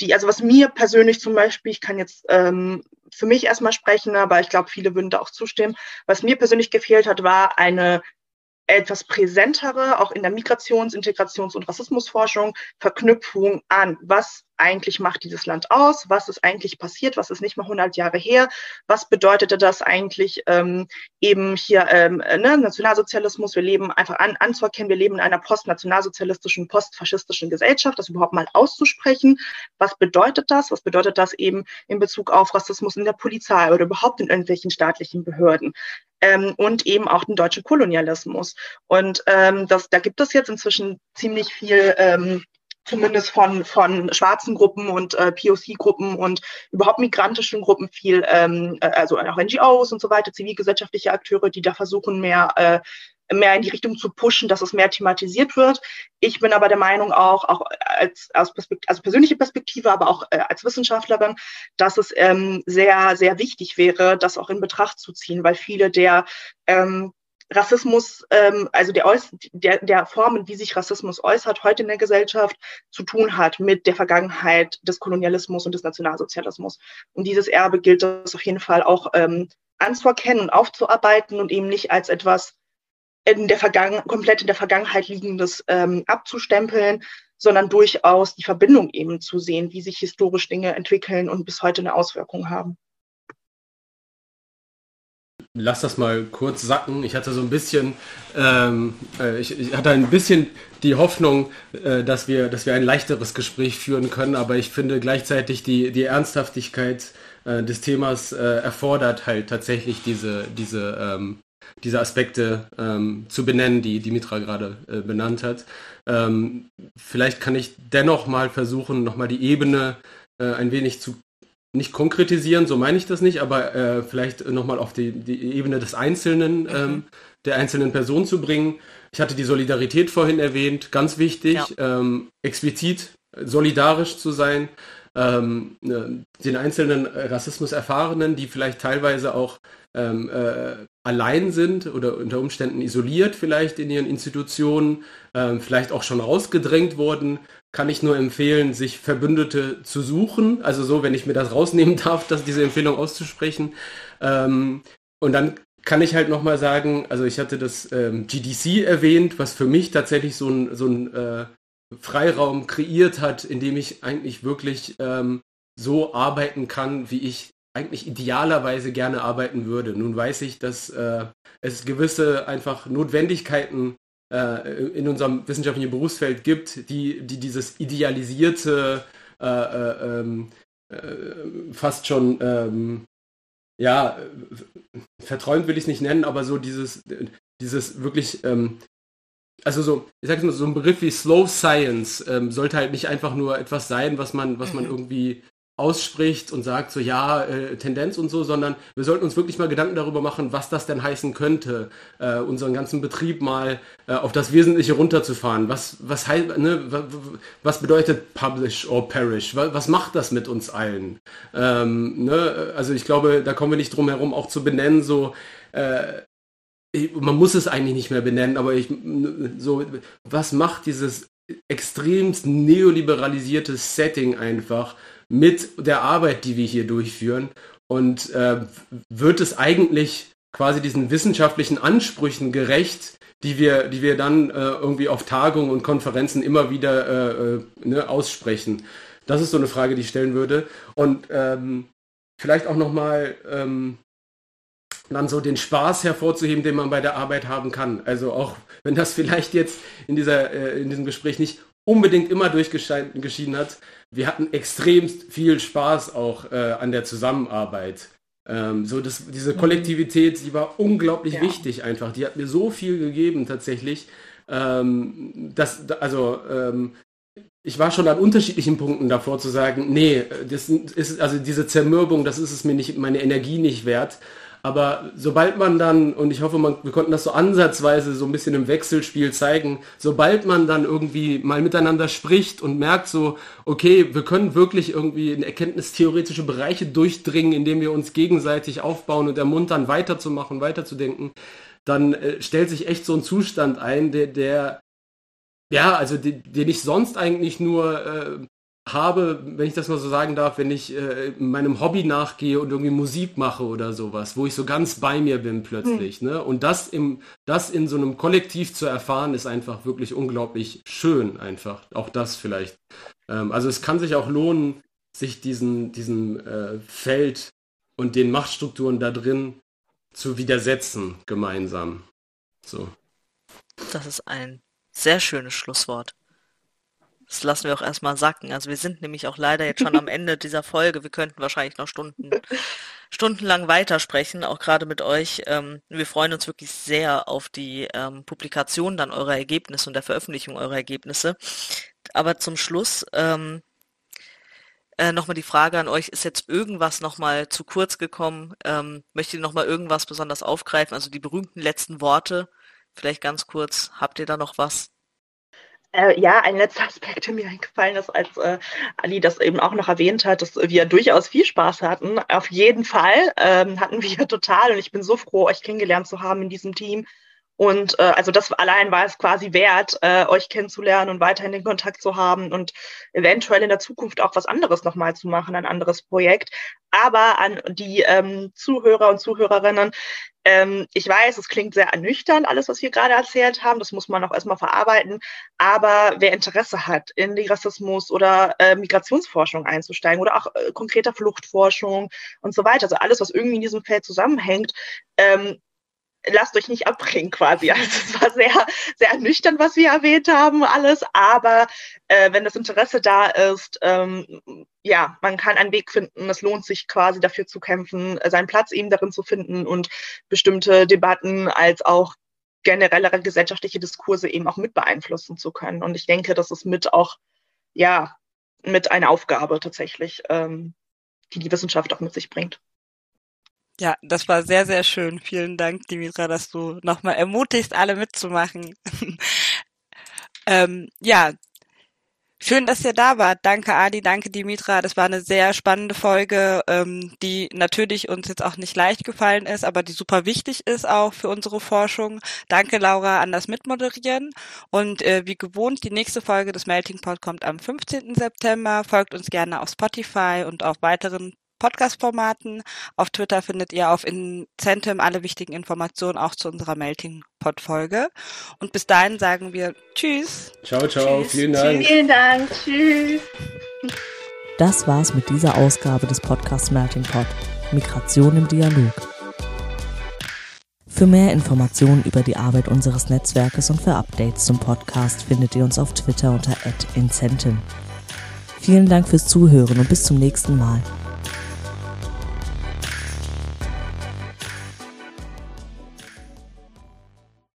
die, also was mir persönlich zum Beispiel, ich kann jetzt ähm, für mich erstmal sprechen, aber ich glaube, viele würden da auch zustimmen, was mir persönlich gefehlt hat, war eine etwas präsentere, auch in der Migrations-, Integrations- und Rassismusforschung, Verknüpfung an, was eigentlich macht dieses Land aus, was ist eigentlich passiert, was ist nicht mal 100 Jahre her, was bedeutete das eigentlich ähm, eben hier ähm, ne, Nationalsozialismus, wir leben einfach an, anzuerkennen, wir leben in einer postnationalsozialistischen, postfaschistischen Gesellschaft, das überhaupt mal auszusprechen, was bedeutet das, was bedeutet das eben in Bezug auf Rassismus in der Polizei oder überhaupt in irgendwelchen staatlichen Behörden? Ähm, und eben auch den deutschen Kolonialismus. Und ähm, das, da gibt es jetzt inzwischen ziemlich viel ähm, zumindest von, von schwarzen Gruppen und äh, POC-Gruppen und überhaupt migrantischen Gruppen viel, ähm, äh, also auch NGOs und so weiter, zivilgesellschaftliche Akteure, die da versuchen, mehr, äh, mehr in die Richtung zu pushen, dass es mehr thematisiert wird. Ich bin aber der Meinung auch, auch als, als Perspekt also persönliche Perspektive, aber auch äh, als Wissenschaftlerin, dass es ähm, sehr, sehr wichtig wäre, das auch in Betracht zu ziehen, weil viele der ähm, Rassismus, ähm, also der, der, der Formen, wie sich Rassismus äußert, heute in der Gesellschaft zu tun hat mit der Vergangenheit des Kolonialismus und des Nationalsozialismus. Und dieses Erbe gilt es auf jeden Fall auch ähm, anzuerkennen und aufzuarbeiten und eben nicht als etwas in der Vergangen komplett in der Vergangenheit liegendes ähm, abzustempeln, sondern durchaus die Verbindung eben zu sehen, wie sich historisch Dinge entwickeln und bis heute eine Auswirkung haben lass das mal kurz sacken. Ich hatte so ein bisschen, ähm, äh, ich, ich, hatte ein bisschen die Hoffnung, äh, dass wir, dass wir ein leichteres Gespräch führen können, aber ich finde gleichzeitig die, die Ernsthaftigkeit äh, des Themas äh, erfordert halt tatsächlich diese, diese, ähm, diese Aspekte ähm, zu benennen, die Dimitra gerade äh, benannt hat. Ähm, vielleicht kann ich dennoch mal versuchen, nochmal die Ebene äh, ein wenig zu nicht konkretisieren, so meine ich das nicht, aber äh, vielleicht nochmal auf die, die Ebene des Einzelnen, mhm. ähm, der einzelnen Person zu bringen. Ich hatte die Solidarität vorhin erwähnt, ganz wichtig, ja. ähm, explizit solidarisch zu sein, ähm, ne, den einzelnen Rassismus-Erfahrenen, die vielleicht teilweise auch ähm, äh, allein sind oder unter Umständen isoliert vielleicht in ihren Institutionen, ähm, vielleicht auch schon rausgedrängt wurden, kann ich nur empfehlen, sich Verbündete zu suchen. Also so, wenn ich mir das rausnehmen darf, dass diese Empfehlung auszusprechen. Ähm, und dann kann ich halt nochmal sagen, also ich hatte das ähm, GDC erwähnt, was für mich tatsächlich so ein, so ein äh, Freiraum kreiert hat, in dem ich eigentlich wirklich ähm, so arbeiten kann, wie ich eigentlich idealerweise gerne arbeiten würde. Nun weiß ich, dass äh, es gewisse einfach Notwendigkeiten äh, in unserem wissenschaftlichen Berufsfeld gibt, die, die dieses idealisierte, äh, äh ähm, äh, fast schon, ähm, ja, verträumt will ich es nicht nennen, aber so dieses, dieses wirklich ähm, also so, ich sag's mal, so ein Begriff wie Slow Science ähm, sollte halt nicht einfach nur etwas sein, was man, was man mhm. irgendwie ausspricht und sagt so ja äh, Tendenz und so, sondern wir sollten uns wirklich mal Gedanken darüber machen, was das denn heißen könnte, äh, unseren ganzen Betrieb mal äh, auf das Wesentliche runterzufahren. Was was heißt ne, was bedeutet Publish or Perish? Was, was macht das mit uns allen? Ähm, ne? Also ich glaube, da kommen wir nicht drum herum, auch zu benennen so äh, man muss es eigentlich nicht mehr benennen, aber ich so was macht dieses extremst neoliberalisierte Setting einfach mit der Arbeit, die wir hier durchführen und äh, wird es eigentlich quasi diesen wissenschaftlichen Ansprüchen gerecht, die wir, die wir dann äh, irgendwie auf Tagungen und Konferenzen immer wieder äh, äh ne, aussprechen. Das ist so eine Frage, die ich stellen würde. Und ähm, vielleicht auch nochmal ähm, dann so den Spaß hervorzuheben, den man bei der Arbeit haben kann. Also auch wenn das vielleicht jetzt in, dieser, äh, in diesem Gespräch nicht unbedingt immer durchgeschieden hat, wir hatten extrem viel Spaß auch äh, an der Zusammenarbeit. Ähm, so das, diese mhm. Kollektivität, die war unglaublich ja. wichtig einfach. Die hat mir so viel gegeben tatsächlich. Ähm, dass, also ähm, ich war schon an unterschiedlichen Punkten davor zu sagen, nee, das ist also diese Zermürbung, das ist es mir nicht, meine Energie nicht wert. Aber sobald man dann, und ich hoffe, man, wir konnten das so ansatzweise so ein bisschen im Wechselspiel zeigen, sobald man dann irgendwie mal miteinander spricht und merkt so, okay, wir können wirklich irgendwie in erkenntnistheoretische Bereiche durchdringen, indem wir uns gegenseitig aufbauen und ermuntern, weiterzumachen, weiterzudenken, dann äh, stellt sich echt so ein Zustand ein, der, der ja, also den, den ich sonst eigentlich nur äh, habe, wenn ich das mal so sagen darf, wenn ich äh, meinem Hobby nachgehe und irgendwie Musik mache oder sowas, wo ich so ganz bei mir bin plötzlich. Mhm. Ne? Und das, im, das in so einem Kollektiv zu erfahren, ist einfach wirklich unglaublich schön einfach. Auch das vielleicht. Ähm, also es kann sich auch lohnen, sich diesen, diesem äh, Feld und den Machtstrukturen da drin zu widersetzen, gemeinsam. So. Das ist ein sehr schönes Schlusswort. Das lassen wir auch erstmal sacken. Also wir sind nämlich auch leider jetzt schon am Ende dieser Folge. Wir könnten wahrscheinlich noch Stunden, stundenlang weitersprechen, auch gerade mit euch. Ähm, wir freuen uns wirklich sehr auf die ähm, Publikation dann eurer Ergebnisse und der Veröffentlichung eurer Ergebnisse. Aber zum Schluss ähm, äh, nochmal die Frage an euch, ist jetzt irgendwas nochmal zu kurz gekommen? Ähm, möchtet ihr nochmal irgendwas besonders aufgreifen? Also die berühmten letzten Worte, vielleicht ganz kurz. Habt ihr da noch was? Äh, ja, ein letzter Aspekt, der mir eingefallen ist, als äh, Ali das eben auch noch erwähnt hat, dass wir durchaus viel Spaß hatten. Auf jeden Fall ähm, hatten wir total und ich bin so froh, euch kennengelernt zu haben in diesem Team. Und äh, also das allein war es quasi wert, äh, euch kennenzulernen und weiterhin den Kontakt zu haben und eventuell in der Zukunft auch was anderes nochmal zu machen, ein anderes Projekt. Aber an die ähm, Zuhörer und Zuhörerinnen, ähm, ich weiß, es klingt sehr ernüchternd, alles, was wir gerade erzählt haben. Das muss man auch erstmal verarbeiten. Aber wer Interesse hat, in die Rassismus- oder äh, Migrationsforschung einzusteigen oder auch äh, konkreter Fluchtforschung und so weiter, also alles, was irgendwie in diesem Feld zusammenhängt, ähm, lasst euch nicht abbringen quasi. Also es war sehr, sehr ernüchternd, was wir erwähnt haben, alles. Aber äh, wenn das Interesse da ist, ähm, ja, man kann einen Weg finden. Es lohnt sich quasi dafür zu kämpfen, seinen Platz eben darin zu finden und bestimmte Debatten als auch generellere gesellschaftliche Diskurse eben auch mit beeinflussen zu können. Und ich denke, das ist mit auch, ja, mit einer Aufgabe tatsächlich, ähm, die die Wissenschaft auch mit sich bringt. Ja, das war sehr, sehr schön. Vielen Dank, Dimitra, dass du nochmal ermutigst, alle mitzumachen. ähm, ja, Schön, dass ihr da wart. Danke, Adi, danke, Dimitra. Das war eine sehr spannende Folge, ähm, die natürlich uns jetzt auch nicht leicht gefallen ist, aber die super wichtig ist auch für unsere Forschung. Danke, Laura, an das Mitmoderieren. Und äh, wie gewohnt, die nächste Folge des Melting Pot kommt am 15. September. Folgt uns gerne auf Spotify und auf weiteren Podcast-Formaten. Auf Twitter findet ihr auf Incentive alle wichtigen Informationen auch zu unserer Melting Pot Folge. Und bis dahin sagen wir Tschüss. Ciao, ciao. Tschüss. Vielen Dank. Vielen Dank. Tschüss. Das war's mit dieser Ausgabe des Podcasts Melting Pot. Migration im Dialog. Für mehr Informationen über die Arbeit unseres Netzwerkes und für Updates zum Podcast findet ihr uns auf Twitter unter @incenten. Vielen Dank fürs Zuhören und bis zum nächsten Mal.